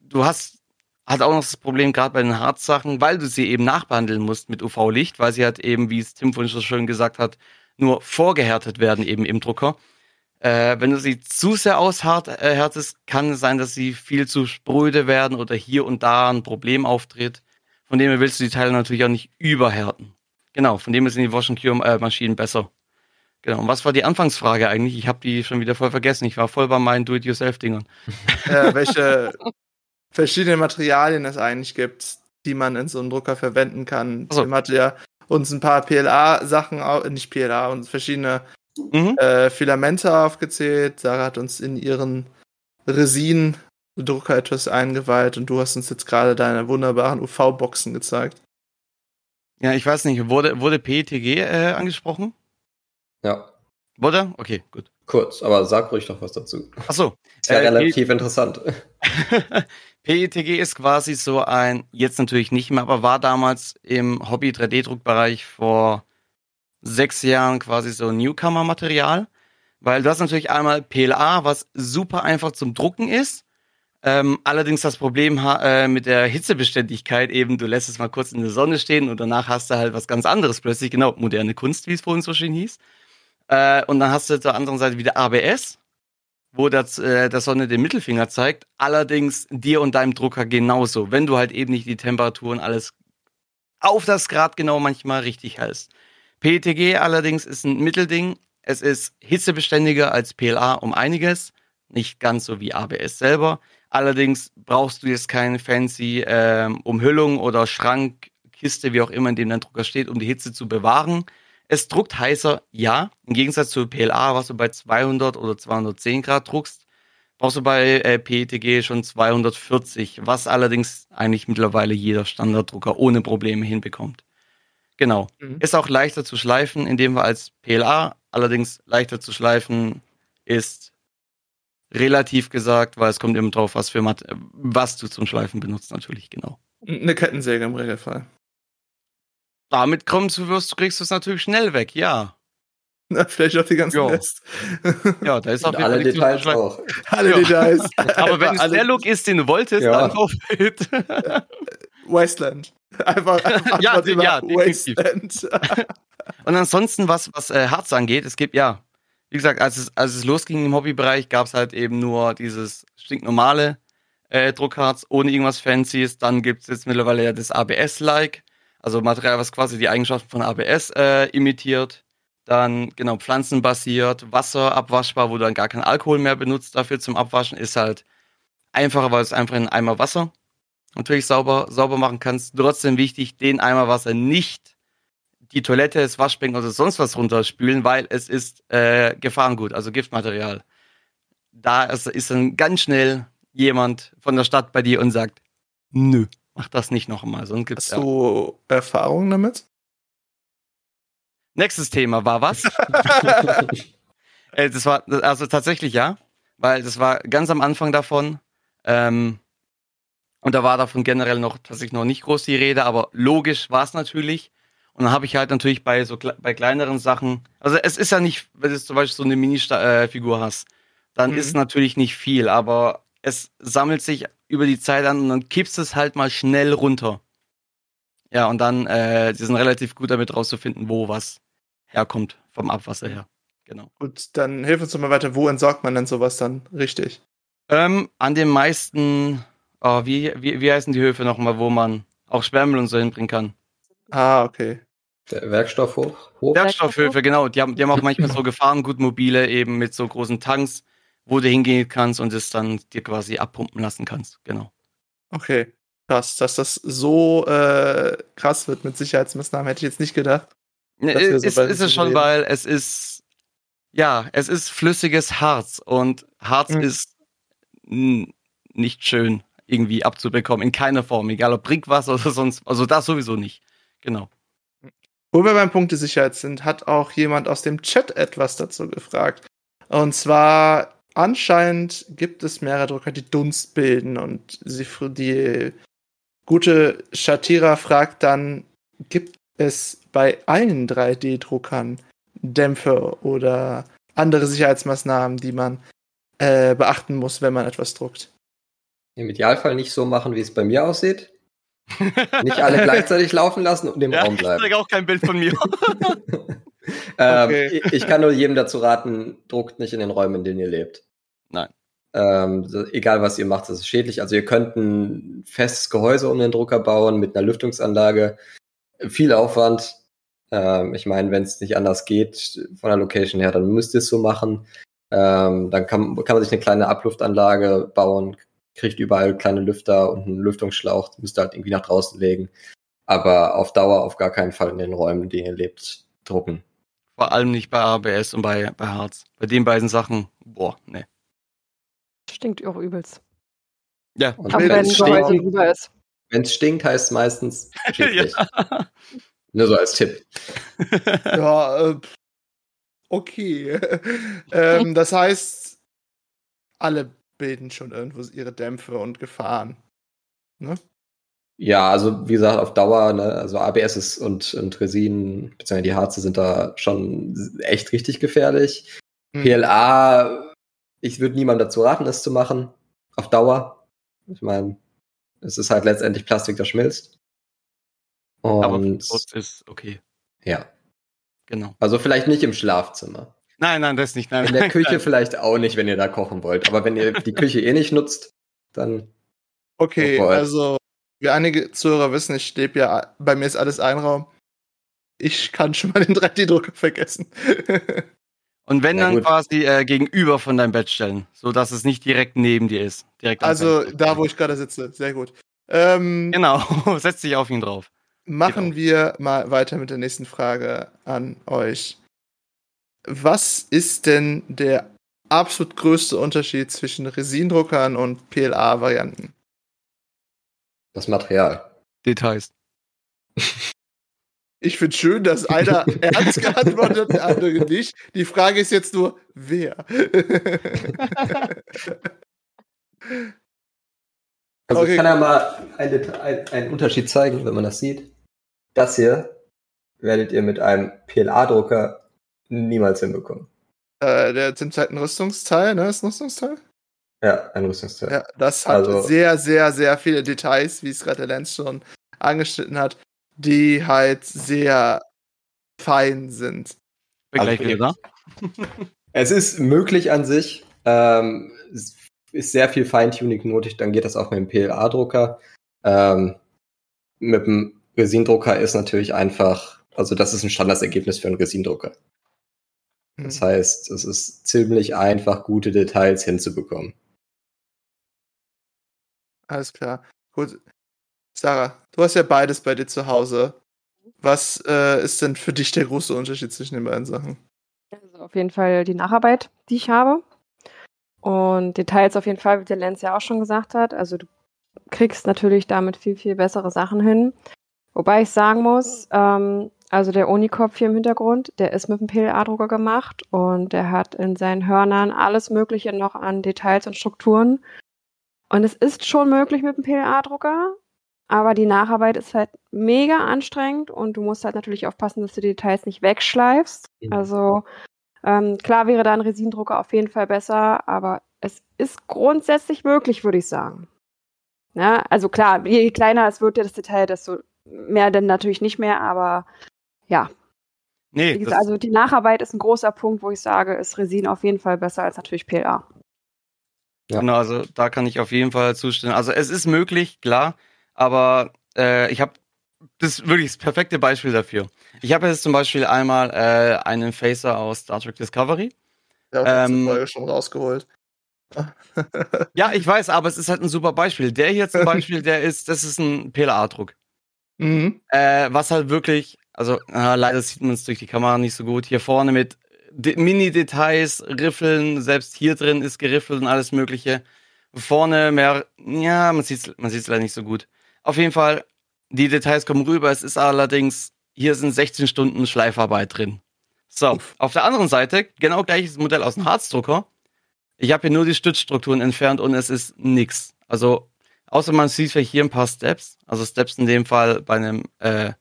du hast hat auch noch das Problem, gerade bei den Harzsachen, weil du sie eben nachbehandeln musst mit UV-Licht, weil sie halt eben, wie es Tim vorhin so schön gesagt hat, nur vorgehärtet werden eben im Drucker. Äh, wenn du sie zu sehr aushärtest, kann es sein, dass sie viel zu spröde werden oder hier und da ein Problem auftritt. Von dem her willst du die Teile natürlich auch nicht überhärten. Genau, von dem her sind die Wash Cure Maschinen besser. Genau. Und was war die Anfangsfrage eigentlich? Ich habe die schon wieder voll vergessen. Ich war voll bei meinen Do-it-yourself-Dingern. Äh, welche, verschiedene Materialien es eigentlich gibt, die man in so einem Drucker verwenden kann. So. Tim hatte ja uns ein paar PLA-Sachen, nicht PLA, und verschiedene mhm. äh, Filamente aufgezählt. Sarah hat uns in ihren Resin-Drucker etwas eingeweiht und du hast uns jetzt gerade deine wunderbaren UV-Boxen gezeigt. Ja, ich weiß nicht, wurde, wurde PETG äh, angesprochen? Ja. Wurde? Okay, gut. Kurz, aber sag ruhig doch was dazu. Ach so. Ist ja äh, relativ interessant. [LAUGHS] PETG ist quasi so ein, jetzt natürlich nicht mehr, aber war damals im Hobby-3D-Druckbereich vor sechs Jahren quasi so Newcomer-Material. Weil du hast natürlich einmal PLA, was super einfach zum Drucken ist. Ähm, allerdings das Problem äh, mit der Hitzebeständigkeit eben, du lässt es mal kurz in der Sonne stehen und danach hast du halt was ganz anderes plötzlich, genau, moderne Kunst, wie es vorhin so schön hieß. Äh, und dann hast du der anderen Seite wieder ABS, wo das, äh, der Sonne den Mittelfinger zeigt. Allerdings dir und deinem Drucker genauso, wenn du halt eben nicht die Temperaturen alles auf das Grad genau manchmal richtig hältst. PETG allerdings ist ein Mittelding. Es ist hitzebeständiger als PLA um einiges. Nicht ganz so wie ABS selber. Allerdings brauchst du jetzt keine fancy ähm, Umhüllung oder Schrank, Kiste, wie auch immer, in dem dein Drucker steht, um die Hitze zu bewahren. Es druckt heißer, ja. Im Gegensatz zu PLA, was du bei 200 oder 210 Grad druckst, brauchst du bei äh, PETG schon 240, was allerdings eigentlich mittlerweile jeder Standarddrucker ohne Probleme hinbekommt. Genau. Mhm. Ist auch leichter zu schleifen, indem wir als PLA, allerdings leichter zu schleifen ist relativ gesagt, weil es kommt immer drauf, was für Mat was du zum Schleifen benutzt, natürlich, genau. Eine Kettensäge im Regelfall damit kommst du, wirst, kriegst du es natürlich schnell weg, ja. Na, vielleicht auch die ganzen jo. Rest. [LAUGHS] Ja, da ist jeden Alle Details auch. Alle ja. Details. [LAUGHS] Aber wenn es der Look ist, den du wolltest, ja. dann auf Hit. [LAUGHS] Wasteland. Einfach, einfach Ja, immer ja. Wasteland. Und ansonsten, was, was äh, Harz angeht, es gibt ja, wie gesagt, als es, als es losging im Hobbybereich, gab es halt eben nur dieses stinknormale äh, Druckharz ohne irgendwas Fancies. Dann gibt es jetzt mittlerweile ja das ABS-like, also Material, was quasi die Eigenschaften von ABS äh, imitiert. Dann, genau, pflanzenbasiert, wasserabwaschbar, wo du dann gar keinen Alkohol mehr benutzt dafür zum Abwaschen, ist halt einfacher, weil es einfach in Eimer Wasser natürlich sauber, sauber machen kannst. Trotzdem wichtig, den Eimer Wasser nicht die Toilette, das Waschbecken oder sonst was runterspülen, weil es ist äh, Gefahrengut, also Giftmaterial. Da ist, ist dann ganz schnell jemand von der Stadt bei dir und sagt, nö, mach das nicht noch einmal, sonst gibt's Hast du Erfahrung damit? Nächstes Thema war was? [LAUGHS] Äh, das war, also tatsächlich ja, weil das war ganz am Anfang davon. Ähm, und da war davon generell noch tatsächlich noch nicht groß die Rede, aber logisch war es natürlich. Und dann habe ich halt natürlich bei so bei kleineren Sachen, also es ist ja nicht, wenn du zum Beispiel so eine Mini-Figur hast, dann Mhm. ist es natürlich nicht viel, aber es sammelt sich über die Zeit an und dann kippst es halt mal schnell runter. Ja, und dann, äh, die sind relativ gut damit rauszufinden, wo was herkommt vom Abwasser her. Genau. Gut, dann hilf uns doch mal weiter. Wo entsorgt man denn sowas dann richtig? Ähm, an den meisten, oh, wie, wie, wie heißen die Höfe nochmal, wo man auch Sperrmüll und so hinbringen kann? Ah, okay. Der Werkstoffhof. Hof? Werkstoffhöfe, genau. Die haben, die haben auch manchmal so [LAUGHS] Gefahrengutmobile eben mit so großen Tanks, wo du hingehen kannst und es dann dir quasi abpumpen lassen kannst. Genau. Okay. Krass, dass das so äh, krass wird mit Sicherheitsmaßnahmen, hätte ich jetzt nicht gedacht. Ne, ist, so ist es schon, reden. weil es ist, ja, es ist flüssiges Harz und Harz Mhm. ist nicht schön irgendwie abzubekommen, in keiner Form, egal ob Brinkwasser oder sonst, also das sowieso nicht. Genau. Wo wir beim Punkt der Sicherheit sind, hat auch jemand aus dem Chat etwas dazu gefragt. Und zwar, anscheinend gibt es mehrere Drucker, die Dunst bilden. Und sie, die gute Shatira fragt dann, gibt es bei allen 3D-Druckern Dämpfe oder andere Sicherheitsmaßnahmen, die man äh, beachten muss, wenn man etwas druckt? Im Idealfall nicht so machen, wie es bei mir aussieht. Nicht alle [LAUGHS] gleichzeitig laufen lassen und im Ja, Raum ich bleiben. zeige auch kein Bild von mir. [LAUGHS] ähm, Okay. ich, kann nur jedem dazu raten, druckt nicht in den Räumen, in denen ihr lebt. Nein. Ähm, egal was ihr macht, das ist schädlich. Also ihr könnt ein festes Gehäuse um den Drucker bauen mit einer Lüftungsanlage. Viel Aufwand. Ähm, ich meine, wenn es nicht anders geht von der Location her, dann müsst ihr es so machen. Ähm, dann kann, kann man sich eine kleine Abluftanlage bauen, kriegt überall kleine Lüfter und einen Lüftungsschlauch, müsst ihr halt irgendwie nach draußen legen. Aber auf Dauer auf gar keinen Fall in den Räumen, in denen ihr lebt, drucken. Vor allem nicht bei ABS und bei, bei Harz. Bei den beiden Sachen, boah, ne. Stinkt auch übelst. Ja. Und wenn ein stinkt. Gehäuse drüber ist. wenn es stinkt, heißt es meistens [LAUGHS] schädlich. ja. Nur so als Tipp. [LAUGHS] Ja, äh, okay. [LAUGHS] ähm, das heißt, alle bilden schon irgendwo ihre Dämpfe und Gefahren. Ne? Ja, also wie gesagt, auf Dauer, ne, also ABS ist und, und Resin, beziehungsweise die Harze sind da schon echt richtig gefährlich. Hm. PLA, ich würde niemandem dazu raten, es zu machen. Auf Dauer. Ich meine, es ist halt letztendlich Plastik, das schmilzt. Aber Und Schutz ist okay. ja, Genau. also vielleicht nicht im Schlafzimmer. Nein, nein, das nicht. Nein, In der Küche nein. vielleicht auch nicht, wenn ihr da kochen wollt. Aber wenn ihr die Küche eh nicht nutzt, dann Okay, also, wie einige Zuhörer wissen, ich lebe ja, bei mir ist alles ein Raum. Ich kann schon mal den 3D-Drucker vergessen. [LAUGHS] Und wenn Ja, dann gut. quasi äh, gegenüber von deinem Bett stellen, so dass es nicht direkt neben dir ist. Direkt also, da, wo ich gerade sitze. Sehr gut. Ähm, Genau, [LAUGHS] setz dich auf ihn drauf. Machen Genau. wir mal weiter mit der nächsten Frage an euch. Was ist denn der absolut größte Unterschied zwischen Resindruckern und PLA-Varianten? Das Material. Details. [LAUGHS] Ich finde schön, dass einer [LAUGHS] ernst geantwortet hat, der andere nicht. Die Frage ist jetzt nur, wer? [LAUGHS] Also Okay, ich kann ja mal einen, ein- einen Unterschied zeigen, wenn man das sieht. Das hier werdet ihr mit einem PLA-Drucker niemals hinbekommen. äh, der Zimtzeiten Rüstungsteil, ne? Ist ein Rüstungsteil? Ja, ein Rüstungsteil. Ja, das hat Also- sehr, sehr, sehr viele Details, wie es gerade der Lenz schon angeschnitten hat, die halt sehr fein sind. Bin Also gleich wieder da. [LAUGHS] Es ist möglich an sich. Ähm, ist sehr viel Feintuning nötig, dann geht das auch mit dem PLA-Drucker. Ähm, mit dem Resindrucker ist natürlich einfach, also das ist ein Standardsergebnis für einen Resindrucker. Das Hm. heißt, es ist ziemlich einfach, gute Details hinzubekommen. Alles klar. Gut. Sarah, du hast ja beides bei dir zu Hause. Was äh, ist denn für dich der große Unterschied zwischen den beiden Sachen? Also auf jeden Fall die Nacharbeit, die ich habe. Und Details auf jeden Fall, wie der Lenz ja auch schon gesagt hat. Also du kriegst natürlich damit viel, viel bessere Sachen hin. Wobei ich sagen muss, ähm, also der Unikopf hier im Hintergrund, der ist mit dem PLA-Drucker gemacht und der hat in seinen Hörnern alles Mögliche noch an Details und Strukturen. Und es ist schon möglich mit dem PLA-Drucker, aber die Nacharbeit ist halt mega anstrengend und du musst halt natürlich aufpassen, dass du die Details nicht wegschleifst. Mhm. Also ähm, klar wäre da ein Resindrucker auf jeden Fall besser, aber es ist grundsätzlich möglich, würde ich sagen. Ja, also klar, je kleiner es wird, das Detail, desto mehr denn natürlich nicht mehr, aber ja, Nee, gesagt, also die Nacharbeit ist ein großer Punkt, wo ich sage, ist Resin auf jeden Fall besser als natürlich PLA. Ja. Genau, also da kann ich auf jeden Fall zustimmen. Also es ist möglich, klar, aber äh, ich habe das wirklich das perfekte Beispiel dafür. Ich habe jetzt zum Beispiel einmal äh, einen Phaser aus Star Trek Discovery. Ja, ähm, Folge schon rausgeholt. [LAUGHS] Ja, ich weiß, aber es ist halt ein super Beispiel. Der hier zum Beispiel, der ist, das ist ein PLA-Druck. mhm. Äh, was halt wirklich, also äh, leider sieht man es durch die Kamera nicht so gut. Hier vorne mit Mini-Details, Riffeln, selbst hier drin ist geriffelt und alles Mögliche. Vorne mehr, ja, man sieht es man sieht's leider nicht so gut. Auf jeden Fall, die Details kommen rüber. Es ist allerdings, hier sind 16 Stunden Schleifarbeit drin. So, Uff. auf der anderen Seite, genau gleiches Modell aus dem Harzdrucker. Ich habe hier nur die Stützstrukturen entfernt und es ist nix. Also, außer man sieht vielleicht hier ein paar Steps. Also Steps in dem Fall bei einem äh,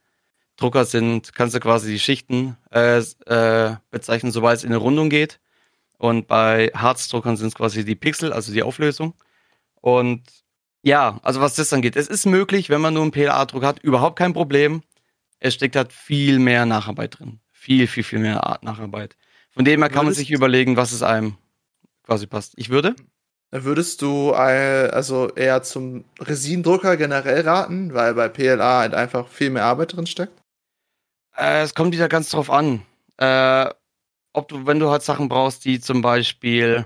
Drucker sind, kannst du quasi die Schichten äh, äh, bezeichnen, sobald es in eine Rundung geht. Und bei Harzdruckern sind es quasi die Pixel, also die Auflösung. Und ja, also was das angeht, es ist möglich, wenn man nur einen PLA-Druck hat, überhaupt kein Problem. Es steckt halt viel mehr Nacharbeit drin. Viel, viel, viel mehr Art Nacharbeit. Von dem her kann man sich überlegen, was es einem quasi passt. Ich würde? Würdest du äh, also eher zum Resindrucker generell raten, weil bei PLA halt einfach viel mehr Arbeit drin steckt? Äh, es kommt wieder ganz drauf an. Äh, ob du, wenn du halt Sachen brauchst, die zum Beispiel,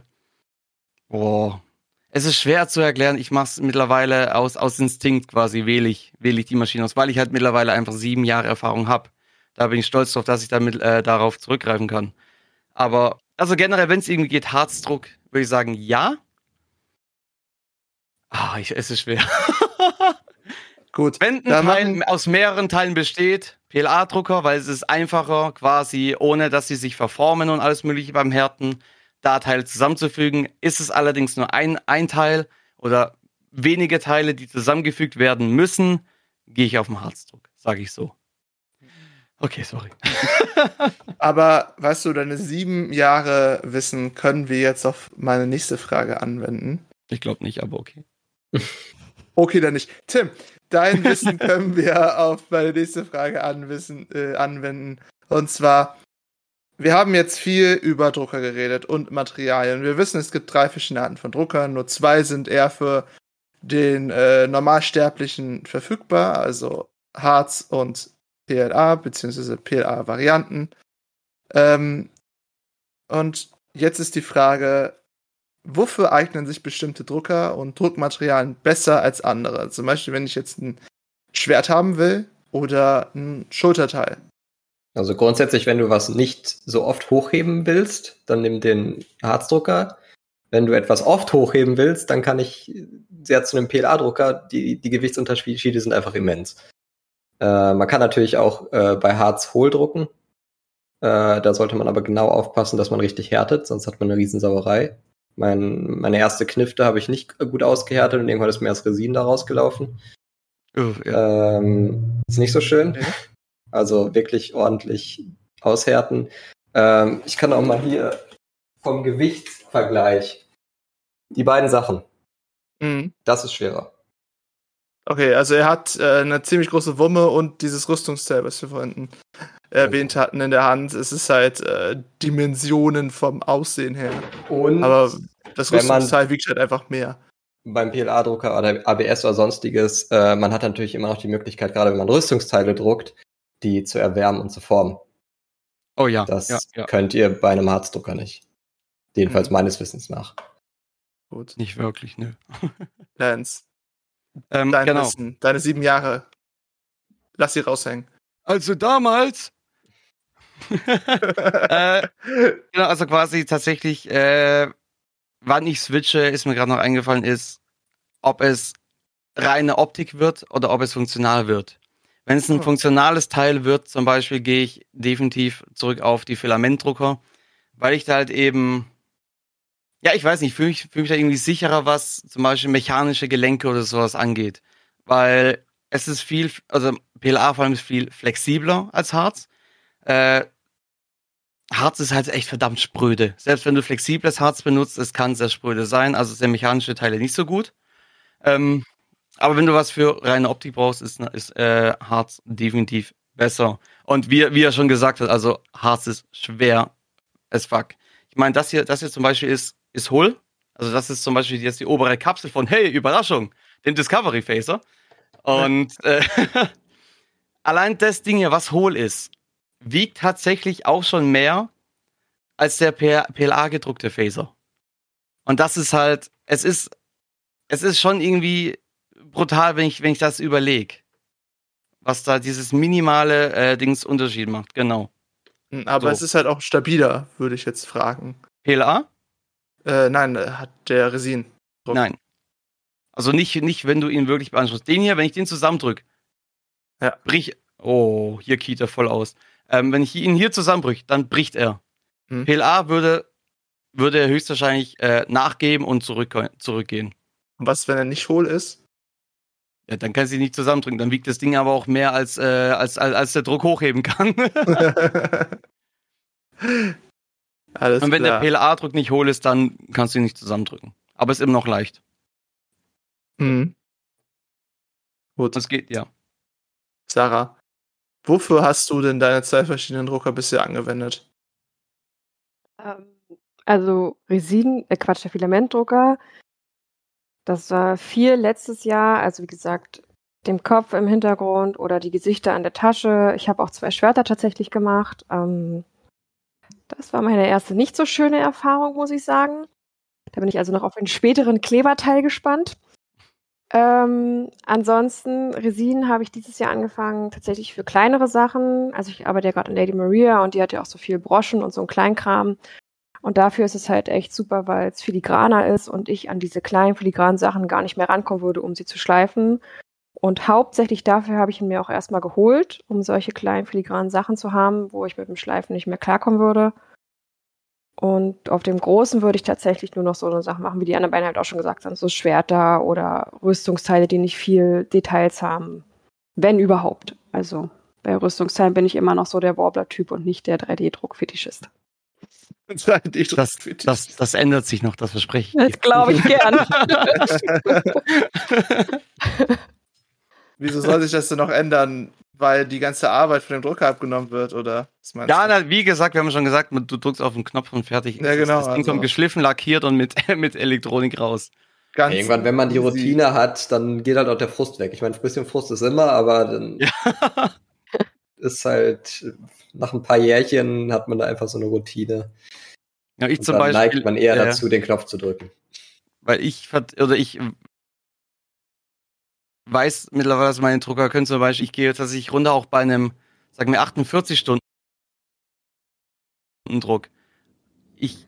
boah, es ist schwer zu erklären. Ich mache es mittlerweile aus, aus Instinkt quasi, wähle ich, wähle ich die Maschine aus, weil ich halt mittlerweile einfach sieben Jahre Erfahrung habe. Da bin ich stolz drauf, dass ich damit äh, darauf zurückgreifen kann. Aber, also generell, wenn es irgendwie geht, Harzdruck, würde ich sagen, ja. Ah, ich, es ist schwer. [LAUGHS] Gut. Wenn ein Teil aus mehreren Teilen besteht, PLA-Drucker, weil es ist einfacher, quasi, ohne dass sie sich verformen und alles Mögliche beim Härten, da Teile zusammenzufügen. Ist es allerdings nur ein, ein Teil oder wenige Teile, die zusammengefügt werden müssen, gehe ich auf den Harzdruck, sage ich so. Okay, sorry. [LAUGHS] Aber weißt du, deine sieben Jahre Wissen können wir jetzt auf meine nächste Frage anwenden. Ich glaube nicht, aber okay. Okay, dann nicht. Tim, dein [LAUGHS] Wissen können wir auf meine nächste Frage anwissen, äh, anwenden. Und zwar, wir haben jetzt viel über Drucker geredet und Materialien. Wir wissen, es gibt drei verschiedene Arten von Druckern. Nur zwei sind eher für den äh, Normalsterblichen verfügbar, also Harz und PLA, beziehungsweise PLA-Varianten. Ähm, und jetzt ist die Frage, wofür eignen sich bestimmte Drucker und Druckmaterialien besser als andere? Zum Beispiel, wenn ich jetzt ein Schwert haben will oder ein Schulterteil. Also grundsätzlich, wenn du was nicht so oft hochheben willst, dann nimm den Harzdrucker. Wenn du etwas oft hochheben willst, dann kann ich sehr zu einem PLA-Drucker. Die, die Gewichtsunterschiede sind einfach immens. Äh, man kann natürlich auch äh, bei Harz hohl drucken. Äh, da sollte man aber genau aufpassen, dass man richtig härtet, sonst hat man eine Riesensauerei. Mein, meine erste Knifte habe ich nicht gut ausgehärtet und irgendwann ist mir das Resin da rausgelaufen. Uh, ja. Ähm, ist nicht so schön. Okay. Also wirklich ordentlich aushärten. Ähm, ich kann auch mal hier vom Gewichtsvergleich Die beiden Sachen. Mhm. Das ist schwerer. Okay, also er hat äh, eine ziemlich große Wumme und dieses Rüstungsteil, was wir vorhin erwähnt hatten, in der Hand. Es ist halt äh, Dimensionen vom Aussehen her. Und Aber das Rüstungsteil wiegt halt einfach mehr. beim PLA-Drucker oder ABS oder sonstiges, äh, man hat natürlich immer noch die Möglichkeit, gerade wenn man Rüstungsteile druckt, die zu erwärmen und zu formen. Oh ja. Das ja, ja. könnt ihr bei einem Harzdrucker nicht. Jedenfalls Mhm. meines Wissens nach. Gut. Nicht wirklich, ne. [LAUGHS] Lance, Ähm, dein genau. Wissen, deine sieben Jahre. Lass sie raushängen. Also damals. [LAUGHS] äh, genau, also quasi tatsächlich, äh, wann ich switche, ist mir gerade noch eingefallen, ist, ob es reine Optik wird oder ob es funktional wird. Wenn es ein Hm. funktionales Teil wird, zum Beispiel, gehe ich definitiv zurück auf die Filamentdrucker, weil ich da halt eben, ja, ich weiß nicht, fühle mich, fühl mich da irgendwie sicherer, was zum Beispiel mechanische Gelenke oder sowas angeht. Weil es ist viel, also PLA vor allem ist viel flexibler als Harz. Äh, Harz ist halt echt verdammt spröde. Selbst wenn du flexibles Harz benutzt, es kann sehr spröde sein, also sehr mechanische Teile nicht so gut. Ähm, aber wenn du was für reine Optik brauchst, ist, ist äh, Harz definitiv besser. Und wie, wie er schon gesagt hat, also Harz ist schwer as fuck. Ich meine, das hier, das hier zum Beispiel ist, ist Hull. Also das ist zum Beispiel jetzt die obere Kapsel von, hey, Überraschung, dem Discovery Phaser. Und äh, [LAUGHS] allein das Ding hier, was hohl ist, wiegt tatsächlich auch schon mehr als der PLA gedruckte Phaser. Und das ist halt, es ist, es ist schon irgendwie brutal, wenn ich, wenn ich das überlege. Was da dieses minimale äh, Dings Unterschied macht, genau. Hm, Aber So. es ist halt auch stabiler, würde ich jetzt fragen. PLA? Äh, nein, äh, hat der Resin. Druck. Nein. Also nicht, nicht, wenn du ihn wirklich beanspruchst. Den hier, wenn ich den zusammendrück, Ja. brich. Oh, hier kiet er voll aus. Ähm, wenn ich ihn hier zusammenbrüche, dann bricht er. Hm. PLA würde, würde er höchstwahrscheinlich äh, nachgeben und zurück, zurückgehen. Und was, wenn er nicht hohl ist? Ja, dann kannst du ihn nicht zusammendrücken. Dann wiegt das Ding aber auch mehr, als, äh, als, als, als der Druck hochheben kann. [LAUGHS] Alles und wenn klar. der PLA-Druck nicht hohl ist, dann kannst du ihn nicht zusammendrücken. Aber ist immer noch leicht. Hm. Gut, Das geht, ja. Sarah. Wofür hast du denn deine zwei verschiedenen Drucker bisher angewendet? Ähm, also Resin, äh Quatsch, der Filamentdrucker. Das war viel letztes Jahr, also wie gesagt, dem Kopf im Hintergrund oder die Gesichter an der Tasche. Ich habe auch zwei Schwerter tatsächlich gemacht. Ähm, das war meine erste nicht so schöne Erfahrung, muss ich sagen. Da bin ich also noch auf den späteren Kleberteil gespannt. Ähm, ansonsten, Resin habe ich dieses Jahr angefangen, tatsächlich für kleinere Sachen. Also ich arbeite ja gerade an Lady Maria und die hat ja auch so viel Broschen und so ein Kleinkram. Und dafür ist es halt echt super, weil es filigraner ist und ich an diese kleinen filigranen Sachen gar nicht mehr rankommen würde, um sie zu schleifen. Und hauptsächlich dafür habe ich ihn mir auch erstmal geholt, um solche kleinen filigranen Sachen zu haben, wo ich mit dem Schleifen nicht mehr klarkommen würde. Und auf dem großen würde ich tatsächlich nur noch so eine Sache machen, wie die anderen beiden halt auch schon gesagt haben, so Schwerter oder Rüstungsteile, die nicht viel Details haben. Wenn überhaupt. Also bei Rüstungsteilen bin ich immer noch so der Warbler-Typ und nicht der 3D-Druck-Fetischist. Das, das, das ändert sich noch, das verspreche ich. Das glaube ich gern. [LAUGHS] [LAUGHS] Wieso soll sich das denn noch ändern? Weil die ganze Arbeit von dem Drucker abgenommen wird, oder? Was meinst Ja, du? na, wie gesagt, wir haben schon gesagt, du drückst auf den Knopf und fertig. Ja, genau, Das Ding also- kommt geschliffen, lackiert und mit, [LAUGHS] mit Elektronik raus. Ganz Irgendwann, wenn man die easy. Routine hat, dann geht halt auch der Frust weg. Ich meine, ein bisschen Frust ist immer, aber dann Ja. [LAUGHS] ist halt, nach ein paar Jährchen hat man da einfach so eine Routine. Ja, ich Und zum dann Beispiel. neigt man eher äh, dazu, den Knopf zu drücken. Weil ich, oder ich weiß mittlerweile, dass meine Drucker können zum Beispiel, ich gehe tatsächlich runter auch bei einem, sagen wir 48 Stunden Druck. Ich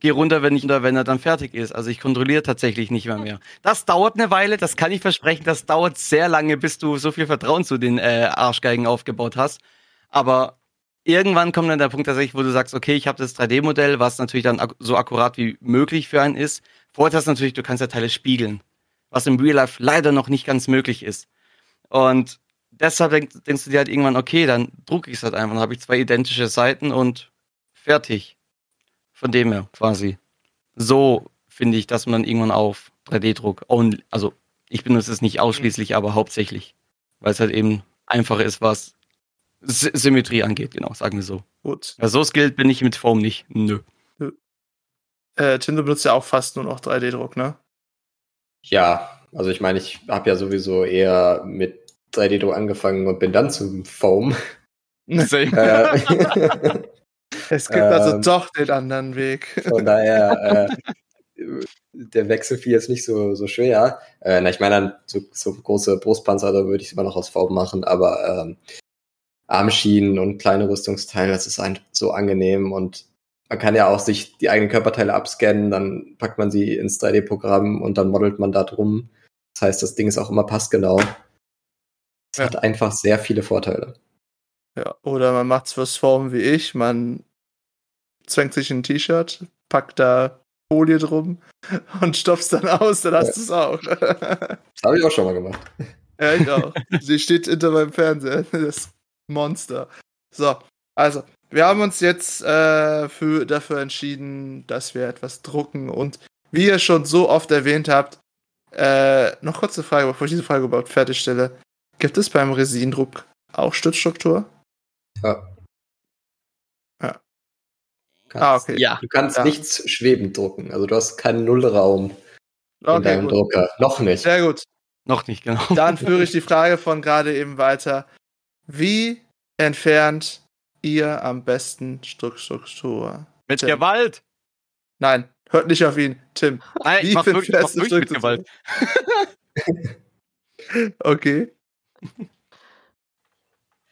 gehe runter, wenn ich wenn er dann fertig ist. Also ich kontrolliere tatsächlich nicht mehr mehr. Das dauert eine Weile, das kann ich versprechen. Das dauert sehr lange, bis du so viel Vertrauen zu den äh, Arschgeigen aufgebaut hast. Aber irgendwann kommt dann der Punkt tatsächlich, wo du sagst, okay, ich habe das 3D-Modell, was natürlich dann so akkurat wie möglich für einen ist. Vorteil ist natürlich, du kannst ja Teile spiegeln, was im Real Life leider noch nicht ganz möglich ist. Und deshalb denk, denkst du dir halt irgendwann, okay, dann drucke ich es halt einfach, dann habe ich zwei identische Seiten und fertig. Von dem her quasi. So finde ich, dass man irgendwann auf 3D-Druck, also ich benutze es nicht ausschließlich, aber hauptsächlich, weil es halt eben einfacher ist, was Symmetrie angeht, genau, sagen wir so. Gut. Ja, so skilled bin ich mit Foam nicht. Nö. Äh, Tim, du benutzt ja auch fast nur noch 3D-Druck, ne? Ja, also ich meine, ich habe ja sowieso eher mit 3D-Druck angefangen und bin dann zum Foam. [LAUGHS] Same. Äh, [LAUGHS] Es gibt also Ähm, doch den anderen Weg. Von daher, [LAUGHS] äh, der Wechsel fiel jetzt nicht so, so schwer. Äh, na, ich meine, dann so, so große Brustpanzer, da würde ich es immer noch aus Form machen, aber ähm, Armschienen und kleine Rüstungsteile, das ist einfach so angenehm und man kann ja auch sich die eigenen Körperteile abscannen, dann packt man sie ins 3D-Programm und dann modelt man da drum. Das heißt, das Ding ist auch immer passgenau. Es Ja. hat einfach sehr viele Vorteile. Ja, oder man macht's fürs Form wie ich, man zwängt sich ein T-Shirt, packt da Folie drum [LAUGHS] und stopf's dann aus, dann hast Ja. du's auch. [LAUGHS] Das habe ich auch schon mal gemacht. ja, ich auch. [LAUGHS] Sie steht hinter meinem Fernseher, das Monster. So, also, wir haben uns jetzt äh, für, dafür entschieden, dass wir etwas drucken und wie ihr schon so oft erwähnt habt, äh, noch kurze Frage, bevor ich diese Frage überhaupt fertigstelle. Gibt es beim Resindruck auch Stützstruktur? Ja. Ja. Kannst, Ah, okay. Ja. Du kannst Ja. nichts schwebend drucken. Also du hast keinen Nullraum in Okay, deinem gut. Drucker. Noch nicht. Sehr gut. Noch nicht, genau. Dann führe ich die Frage von gerade eben weiter. Wie entfernt ihr am besten Struktur? Mit Tim. Gewalt. Nein, hört nicht auf ihn. Tim. Nein, Wie ich mach wirklich, ich mach wirklich mit Gewalt. [LAUGHS] [LAUGHS] Okay.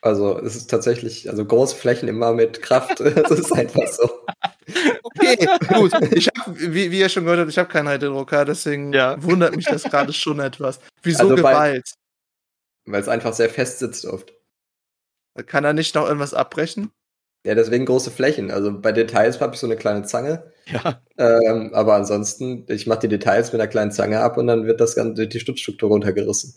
Also es ist tatsächlich, also große Flächen immer mit Kraft. [LAUGHS] Das ist einfach so. Okay, gut. Ich hab, wie, wie ihr schon gehört habt, ich habe keinen 3D-Drucker, deswegen Ja. wundert mich das gerade schon etwas. Wieso Also Gewalt? Weil es einfach sehr fest sitzt oft. Kann er nicht noch irgendwas abbrechen? Ja, deswegen große Flächen. Also bei Details habe ich so eine kleine Zange. Ja. Ähm, aber ansonsten, ich mache die Details mit einer kleinen Zange ab und dann wird das Ganze die Stützstruktur runtergerissen.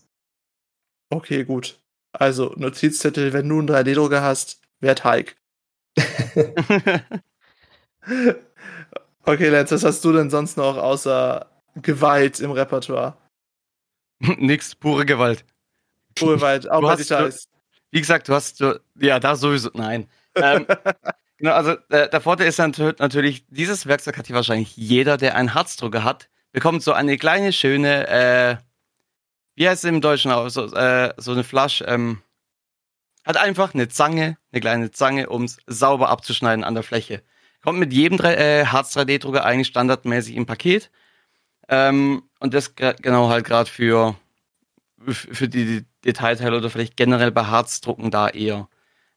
Okay, gut. Also, Notizzettel, wenn du einen 3D-Drucker hast, werd Hike. [LAUGHS] [LAUGHS] Okay, Lenz, was hast du denn sonst noch außer Gewalt im Repertoire? Nix, pure Gewalt. Urwald, auch Du bei hast- Details. Wie gesagt, du hast, du, ja, da sowieso, nein. Ähm, [LAUGHS] genau, also äh, der Vorteil ist natürlich, dieses Werkzeug hat hier wahrscheinlich jeder, der einen Harzdrucker hat, bekommt so eine kleine, schöne, äh, wie heißt es im Deutschen auch, so, äh, so eine Flasche, ähm, hat einfach eine Zange, eine kleine Zange, um es sauber abzuschneiden an der Fläche. Kommt mit jedem äh, Harz 3D-Drucker eigentlich standardmäßig im Paket. Ähm, und das genau halt gerade für, für die, die Detailteile oder vielleicht generell bei Harzdrucken da eher.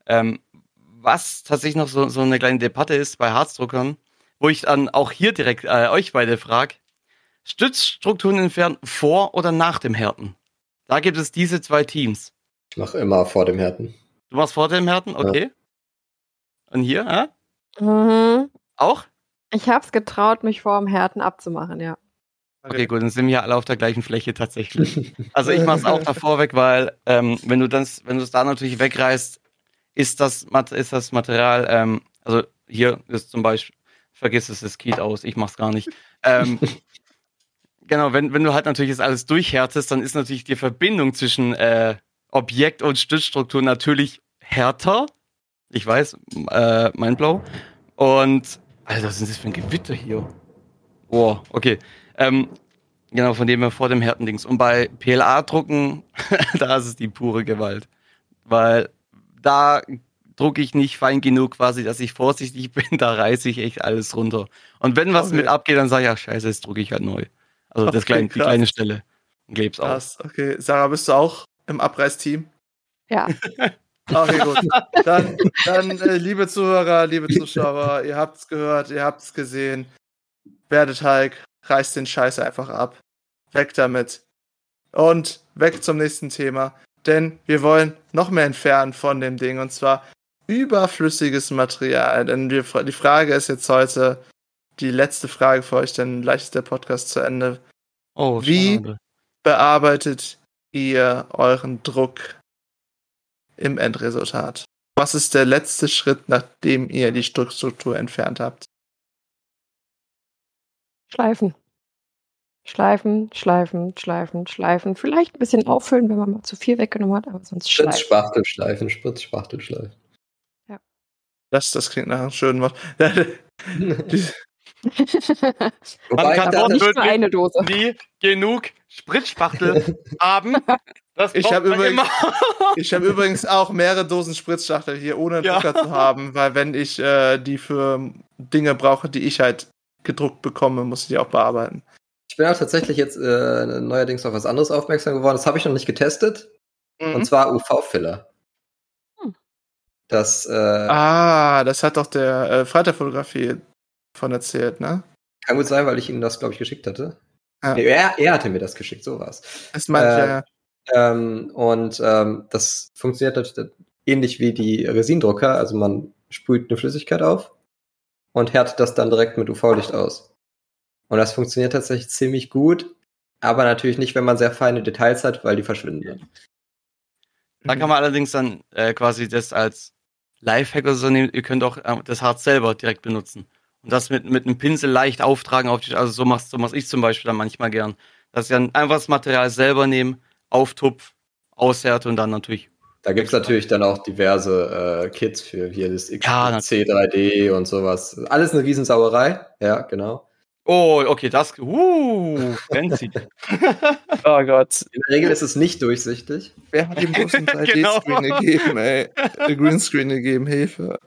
Ähm, was tatsächlich noch so, so eine kleine Debatte ist bei Harzdruckern, wo ich dann auch hier direkt äh, euch beide frage, Stützstrukturen entfernen vor oder nach dem Härten? Da gibt es diese zwei Teams. Ich mache immer vor dem Härten. Du machst vor dem Härten, okay. Und hier, äh? Mhm. auch? Ich hab's getraut, mich vor dem Härten abzumachen, ja. Okay, gut, dann sind wir alle auf der gleichen Fläche tatsächlich. [LAUGHS] Also ich mache es auch davor weg, weil ähm, wenn du das, wenn du es da natürlich wegreißt, ist das, ist das Material, ähm, also hier ist zum Beispiel, vergiss es, es geht aus, ich mach's gar nicht. Ähm, [LAUGHS] genau, wenn, wenn du halt natürlich das alles durchhärtest, dann ist natürlich die Verbindung zwischen äh, Objekt und Stützstruktur natürlich härter. Ich weiß, äh, mein Blau. Und, Alter, was ist das für ein Gewitter hier? Boah, okay. Ähm, genau, von dem her vor dem Härtendings. Und bei PLA-Drucken, [LAUGHS] da ist es die pure Gewalt. Weil da drucke ich nicht fein genug quasi, dass ich vorsichtig [LAUGHS] bin, da reiße ich echt alles runter. Und wenn was Okay. mit abgeht, dann sage ich, ach scheiße, jetzt drucke ich halt neu. Also das Okay, kleine, die kleine Stelle. Und kleb's auf. Krass, okay. Sarah, bist du auch im Abreißteam? Ja. [LAUGHS] Okay, gut. Dann, dann äh, liebe Zuhörer, liebe Zuschauer, ihr habt's gehört, ihr habt's gesehen. Werdet Hulk, reißt den Scheiß einfach ab. Weg damit. Und weg zum nächsten Thema. Denn wir wollen noch mehr entfernen von dem Ding. Und zwar überflüssiges Material. Denn wir, die Frage ist jetzt heute die letzte Frage für euch, denn gleich ist der Podcast zu Ende. Oh, Wie- schade. bearbeitet ihr euren Druck im Endresultat? Was ist der letzte Schritt, nachdem ihr die Druckstruktur entfernt habt? Schleifen. Schleifen, schleifen, schleifen, schleifen. Vielleicht ein bisschen auffüllen, wenn man mal zu viel weggenommen hat, aber sonst schleifen. Spritzspachtel schleifen, Spritzspachtel schleifen. Das, das klingt nach einem schönen Wort. [LAUGHS] Man kann auch nicht nur eine Dose. nie genug Spritzspachtel [LAUGHS] haben. Das Ich hab man übrigens-. Ich habe übrigens auch mehrere Dosen Spritzschachtel hier, ohne einen Ja. Drucker zu haben, weil wenn ich äh, die für Dinge brauche, die ich halt gedruckt bekomme, muss ich die auch bearbeiten. Ich bin auch tatsächlich jetzt äh, neuerdings auf was anderes aufmerksam geworden. Das habe ich noch nicht getestet. Und zwar UV-Filler. Hm. Das, äh, Ah, das hat doch der äh, Freitagfotografie von erzählt, ne? kann gut sein, weil ich Ihnen das, glaube ich, geschickt hatte. Ja. Nee, er, er hatte mir das geschickt, so war's. Das meinte ich Äh, ja. Ähm, und ähm, das funktioniert natürlich ähnlich wie die Resindrucker. Also man sprüht eine Flüssigkeit auf und härtet das dann direkt mit UV-Licht aus. Und das funktioniert tatsächlich ziemlich gut, aber natürlich nicht, wenn man sehr feine Details hat, weil die verschwinden dann. Da kann man allerdings dann äh, quasi das als Lifehack oder so nehmen. Ihr könnt auch äh, das Harz selber direkt benutzen. Und das mit, mit einem Pinsel leicht auftragen auf die, also so machst so mach's ich zum Beispiel dann manchmal gern. Dass ich dann einfach das Material selber nehme, auftupf, aushärte und dann natürlich. Da gibt's natürlich dann auch diverse äh, Kits für hier das Ja, XC3D und sowas. Alles eine Riesensauerei. Ja, genau. Oh, okay, das. Uh, fancy. [LAUGHS] Oh Gott. In der Regel ist es nicht durchsichtig. Wer hat ihm bloß einen [LAUGHS] Genau. 3D-Screen gegeben, ey? Ein Greenscreen gegeben, Hilfe.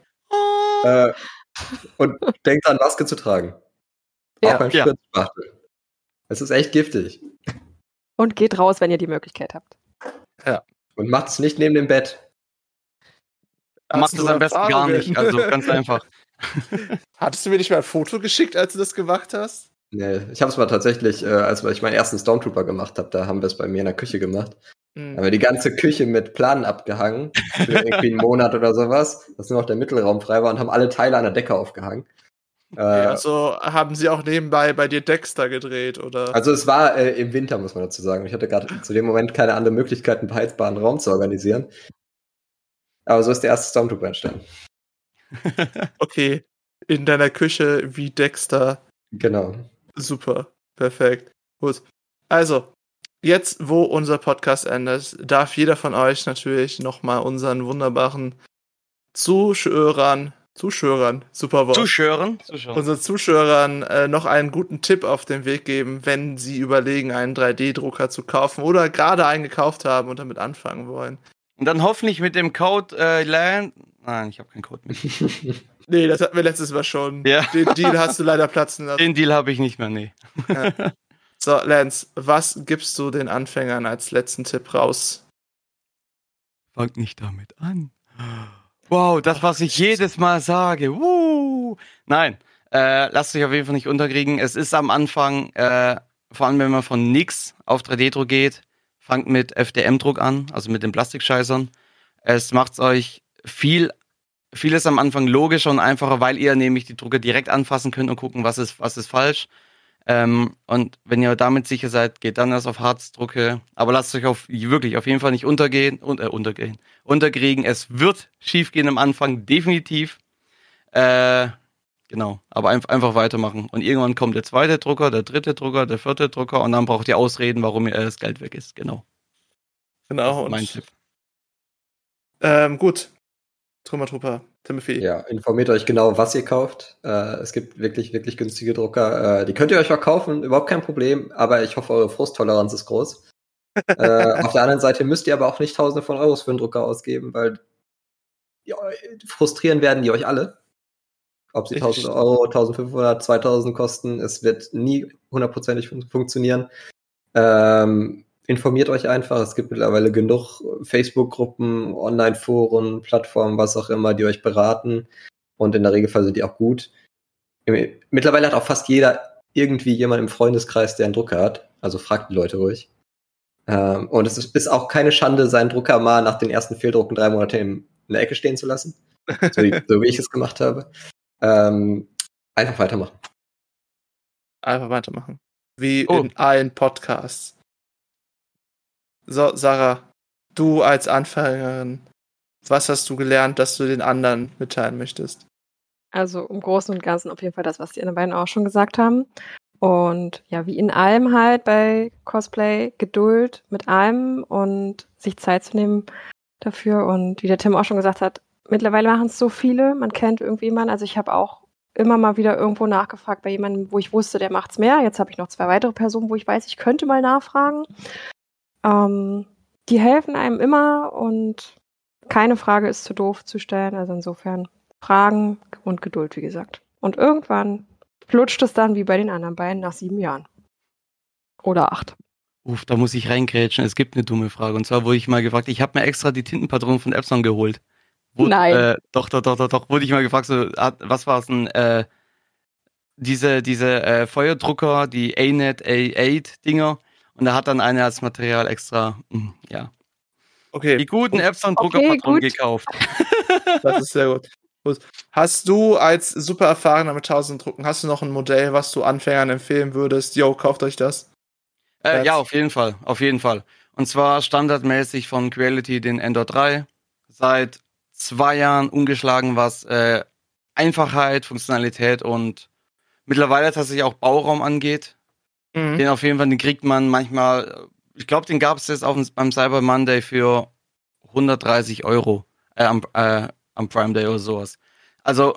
Äh, und denkt an, Maske zu tragen. Ja. Auch beim Ja. Spritzspachtel. Es ist echt giftig. Und geht raus, wenn ihr die Möglichkeit habt. Und macht es nicht neben dem Bett. Macht es du am besten gar Erfahrungen? nicht. Also ganz [LAUGHS] einfach. Hattest du mir nicht mal ein Foto geschickt, als du das gemacht hast? Nee, ich habe es mal tatsächlich, äh, als ich meinen ersten Stormtrooper gemacht habe, da haben wir es bei mir in der Küche gemacht. Hm. Da haben wir die ganze Küche mit Planen abgehangen, für irgendwie einen Monat oder sowas, dass nur noch der Mittelraum frei war und haben alle Teile an der Decke aufgehangen. Äh, also haben sie auch nebenbei bei dir Dexter gedreht, oder? Also es war äh, im Winter, muss man dazu sagen. Ich hatte gerade zu dem Moment keine andere Möglichkeit, einen beheizbaren Raum zu organisieren. Aber so ist der erste Stormtrooper entstanden. [LAUGHS] okay. In deiner Küche wie Dexter. Genau. Super. Perfekt. Gut. Also, jetzt, wo unser Podcast endet, darf jeder von euch natürlich nochmal unseren wunderbaren Zuschauern, Zuschauern, super Wort. Zuschören. Zuschören. unseren Zuschauern äh, noch einen guten Tipp auf den Weg geben, wenn sie überlegen, einen 3D-Drucker zu kaufen oder gerade einen gekauft haben und damit anfangen wollen. Und dann hoffentlich mit dem Code äh, LAN. Nein, ich habe keinen Code mehr. [LAUGHS] Nee, das hatten wir letztes Mal schon. Ja. Den Deal hast du leider platzen lassen. Den Deal habe ich nicht mehr, nee. So, Lance, was gibst du den Anfängern als letzten Tipp raus? Fangt nicht damit an. Wow, das, was ich jedes Mal sage. Uh. Nein, äh, lasst euch auf jeden Fall nicht unterkriegen. Es ist am Anfang, äh, vor allem wenn man von nix auf 3D-Druck geht, fangt mit FDM-Druck an, also mit den Plastikscheißern. Es macht euch viel, vieles am Anfang logischer und einfacher, weil ihr nämlich die Drucker direkt anfassen könnt und gucken, was ist, was ist falsch. Ähm, und wenn ihr damit sicher seid, geht dann erst auf Harzdrucke. Aber lasst euch auf, wirklich auf jeden Fall nicht untergehen, und, äh, untergehen, unterkriegen. Es wird schief gehen am Anfang, definitiv. Äh, genau, aber ein, einfach weitermachen. Und irgendwann kommt der zweite Drucker, der dritte Drucker, der vierte Drucker und dann braucht ihr Ausreden, warum ihr äh, das Geld weg ist. Genau. Genau, mein Tipp. ähm, gut. Trümmertrupper, Timothy. Ja, informiert euch genau, was ihr kauft. Äh, es gibt wirklich, wirklich günstige Drucker. Äh, die könnt ihr euch auch kaufen, überhaupt kein Problem. Aber ich hoffe, eure Frusttoleranz ist groß. [LAUGHS] äh, auf der anderen Seite müsst ihr aber auch nicht Tausende von Euros für einen Drucker ausgeben, weil ja, frustrieren werden die euch alle. Ob sie Ich- 1000 Euro, 1500, 2000 kosten, es wird nie hundertprozentig fun funktionieren. Ähm, informiert euch einfach. Es gibt mittlerweile genug Facebook-Gruppen, Online-Foren, Plattformen, was auch immer, die euch beraten. Und in der Regelfall sind die auch gut. Mittlerweile hat auch fast jeder irgendwie jemand im Freundeskreis, der einen Drucker hat. Also fragt die Leute ruhig. Ähm, und es ist, auch keine Schande, seinen Drucker mal nach den ersten Fehldrucken drei Monate in, in der Ecke stehen zu lassen. [LAUGHS] So, wie- so wie ich es gemacht habe. Ähm, einfach weitermachen. Einfach weitermachen. Wie Oh. in allen Podcasts. So, Sarah, du als Anfängerin, was hast du gelernt, dass du den anderen mitteilen möchtest? Also im Großen und Ganzen auf jeden Fall das, was die anderen beiden auch schon gesagt haben. Und ja, wie in allem halt bei Cosplay, Geduld mit allem und sich Zeit zu nehmen dafür. Und wie der Tim auch schon gesagt hat, mittlerweile machen es so viele, man kennt irgendwie jemanden. Also ich habe auch immer mal wieder irgendwo nachgefragt bei jemandem, wo ich wusste, der macht's mehr. Jetzt habe ich noch zwei weitere Personen, wo ich weiß, ich könnte mal nachfragen. Ähm, die helfen einem immer und keine Frage ist zu doof zu stellen. Also insofern Fragen und Geduld, wie gesagt. Und irgendwann flutscht es dann wie bei den anderen beiden nach sieben Jahren. Oder acht. Uff, da muss ich reingrätschen. Es gibt eine dumme Frage. Und zwar wurde ich mal gefragt, ich habe mir extra die Tintenpatronen von Epson geholt. Wurde, Nein. Äh, doch, doch, doch, doch, doch. Wurde ich mal gefragt, so, ah, was war es denn? Äh, diese diese äh, Feuerdrucker, die ANET A8-Dinger. Und da hat dann einer als Material extra, mh, ja. Okay, Die guten Epson-Druckerpatronen gut. gekauft. [LAUGHS] das ist sehr gut. gut. Hast du als super erfahrener mit 1000 Drucken, hast du noch ein Modell, was du Anfängern empfehlen würdest? Yo, kauft euch das. Äh, ja, auf jeden Fall, auf jeden Fall. Und zwar standardmäßig von Creality den Endor 3. Seit zwei Jahren ungeschlagen, was äh, Einfachheit, Funktionalität und mittlerweile tatsächlich auch Bauraum angeht. Mhm. Den auf jeden Fall, den kriegt man manchmal, ich glaube, den gab es jetzt auf, beim Cyber Monday für 130 Euro äh, am, äh, am Prime Day oder sowas. Also,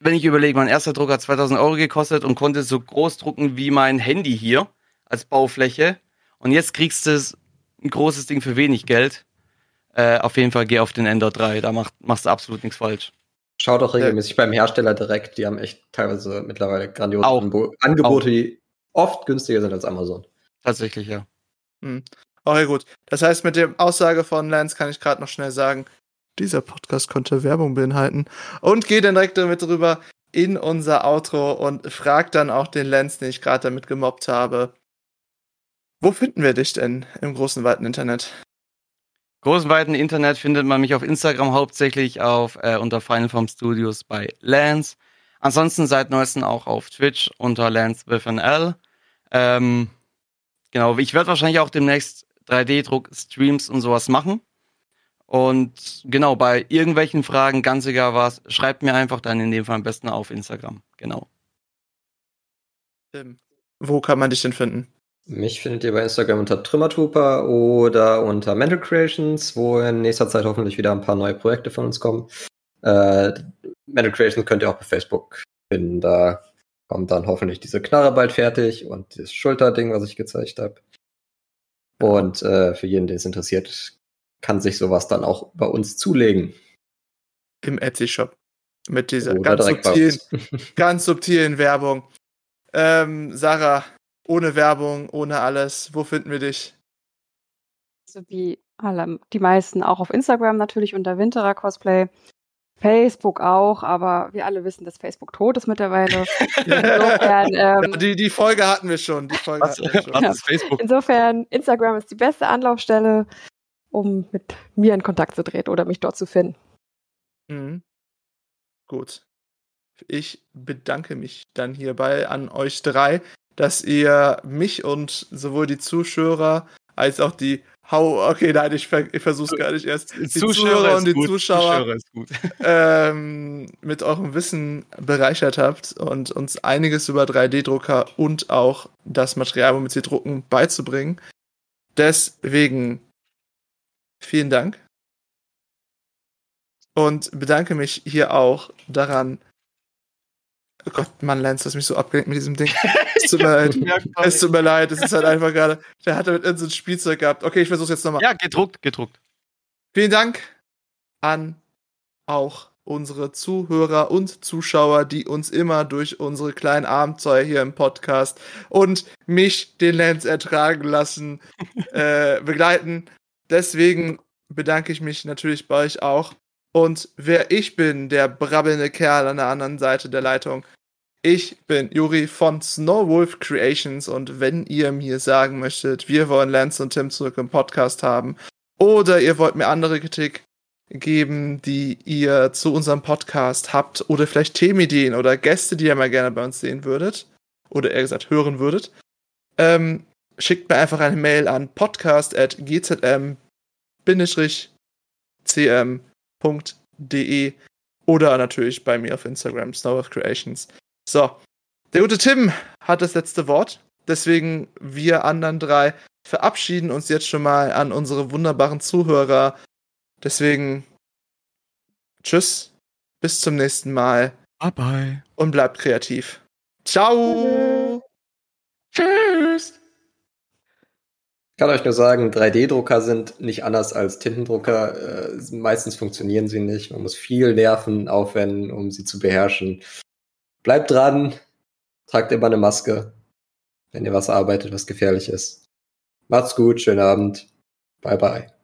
wenn ich überlege, mein erster Drucker hat 2000 Euro gekostet und konnte so groß drucken wie mein Handy hier als Baufläche. Und jetzt kriegst du es- ein großes Ding für wenig Geld. Äh, auf jeden Fall geh auf den Ender 3, da macht, machst du absolut nichts falsch. Schaut auch regelmäßig beim Hersteller direkt. Die haben echt teilweise mittlerweile grandiose Auch. Angebote, die oft günstiger sind als Amazon. Tatsächlich, ja. Okay, gut. Das heißt, mit der Aussage von Lance kann ich gerade noch schnell sagen, dieser Podcast konnte Werbung beinhalten. Und gehe dann direkt damit rüber in unser Outro und frag dann auch den Lance, den ich gerade damit gemobbt habe. Wo finden wir dich denn im großen, weiten Internet? Großen weiten Internet findet man mich auf Instagram hauptsächlich auf äh, unter Final Form Studios bei Lance. Ansonsten seit neuestem auch auf Twitch unter Lance with an L. Ähm, genau, ich werde wahrscheinlich auch demnächst 3D-Druck, Streams und sowas machen. Und genau, bei irgendwelchen Fragen, ganz egal was, schreibt mir einfach dann in dem Fall am besten auf Instagram. Genau. Tim, wo kann man dich denn finden? Mich findet ihr bei Instagram unter Trümmertrooper oder unter Mental Creations, wo in nächster Zeit hoffentlich wieder ein paar neue Projekte von uns kommen. Äh, Mental Creations könnt ihr auch bei Facebook finden. Da kommt dann hoffentlich diese Knarre bald fertig und das Schulterding, was ich gezeigt habe. Und äh, für jeden, den es interessiert, kann sich sowas dann auch bei uns zulegen. Im Etsy-Shop. Mit dieser Oder ganz subtilen, [LAUGHS] ganz subtilen Werbung. Ähm, Sarah, ohne Werbung, ohne alles, wo finden wir dich? So wie alle, die meisten auch auf Instagram natürlich unter Winterer Cosplay. Facebook auch, aber wir alle wissen, dass Facebook tot ist mittlerweile. Insofern, [LAUGHS] ähm, Ja, die, die Folge hatten wir schon. Die Folge Was, hatten wir schon. was ist Facebook? insofern, Instagram ist die beste Anlaufstelle, um mit mir in Kontakt zu treten oder mich dort zu finden. Mhm. Gut. Ich bedanke mich dann hierbei an euch drei, dass ihr mich und sowohl die Zuschauer als auch die Hau. Okay, nein, ich, ver ich versuch's gar nicht erst. Die Zuschauer und ist die gut, Zuschauer Zuschauer ist gut. ähm, mit eurem Wissen bereichert habt und uns einiges über 3D-Drucker und auch das Material, womit sie drucken, beizubringen. Deswegen vielen Dank. Und bedanke mich hier auch daran. Oh Gott, Mann, Lance, du hast mich so abgelenkt mit diesem Ding. [LAUGHS] Es tut mir leid. Es tut mir leid, es ist halt einfach gerade. Der hat damit irgendein Spielzeug gehabt. Okay, ich versuch's jetzt nochmal. Ja, gedruckt, gedruckt. Vielen Dank an auch unsere Zuhörer und Zuschauer, die uns immer durch unsere kleinen Abenteuer hier im Podcast und mich, den Lance, ertragen lassen, [LAUGHS] äh, begleiten. Deswegen bedanke ich mich natürlich bei euch auch. Und wer ich bin, der brabbelnde Kerl an der anderen Seite der Leitung. Ich bin Juri von Snowwolf Creations und wenn ihr mir sagen möchtet, wir wollen Lance und Tim zurück im Podcast haben, oder ihr wollt mir andere Kritik geben, die ihr zu unserem Podcast habt oder vielleicht Themenideen oder Gäste, die ihr mal gerne bei uns sehen würdet oder eher gesagt hören würdet, ähm, schickt mir einfach eine Mail an podcast.gzm-cm.de oder natürlich bei mir auf Instagram, Snow of Creations. So, der gute Tim hat das letzte Wort. Deswegen wir anderen drei verabschieden uns jetzt schon mal an unsere wunderbaren Zuhörer. Deswegen tschüss, bis zum nächsten Mal Bye bye. und bleibt kreativ. Ciao! Tschüss. Ich kann euch nur sagen, 3D-Drucker sind nicht anders als Tintendrucker. Äh, meistens funktionieren sie nicht. Man muss viel Nerven aufwenden, um sie zu beherrschen. Bleibt dran, tragt immer eine Maske, wenn ihr was arbeitet, was gefährlich ist. Macht's gut, schönen Abend. Bye bye.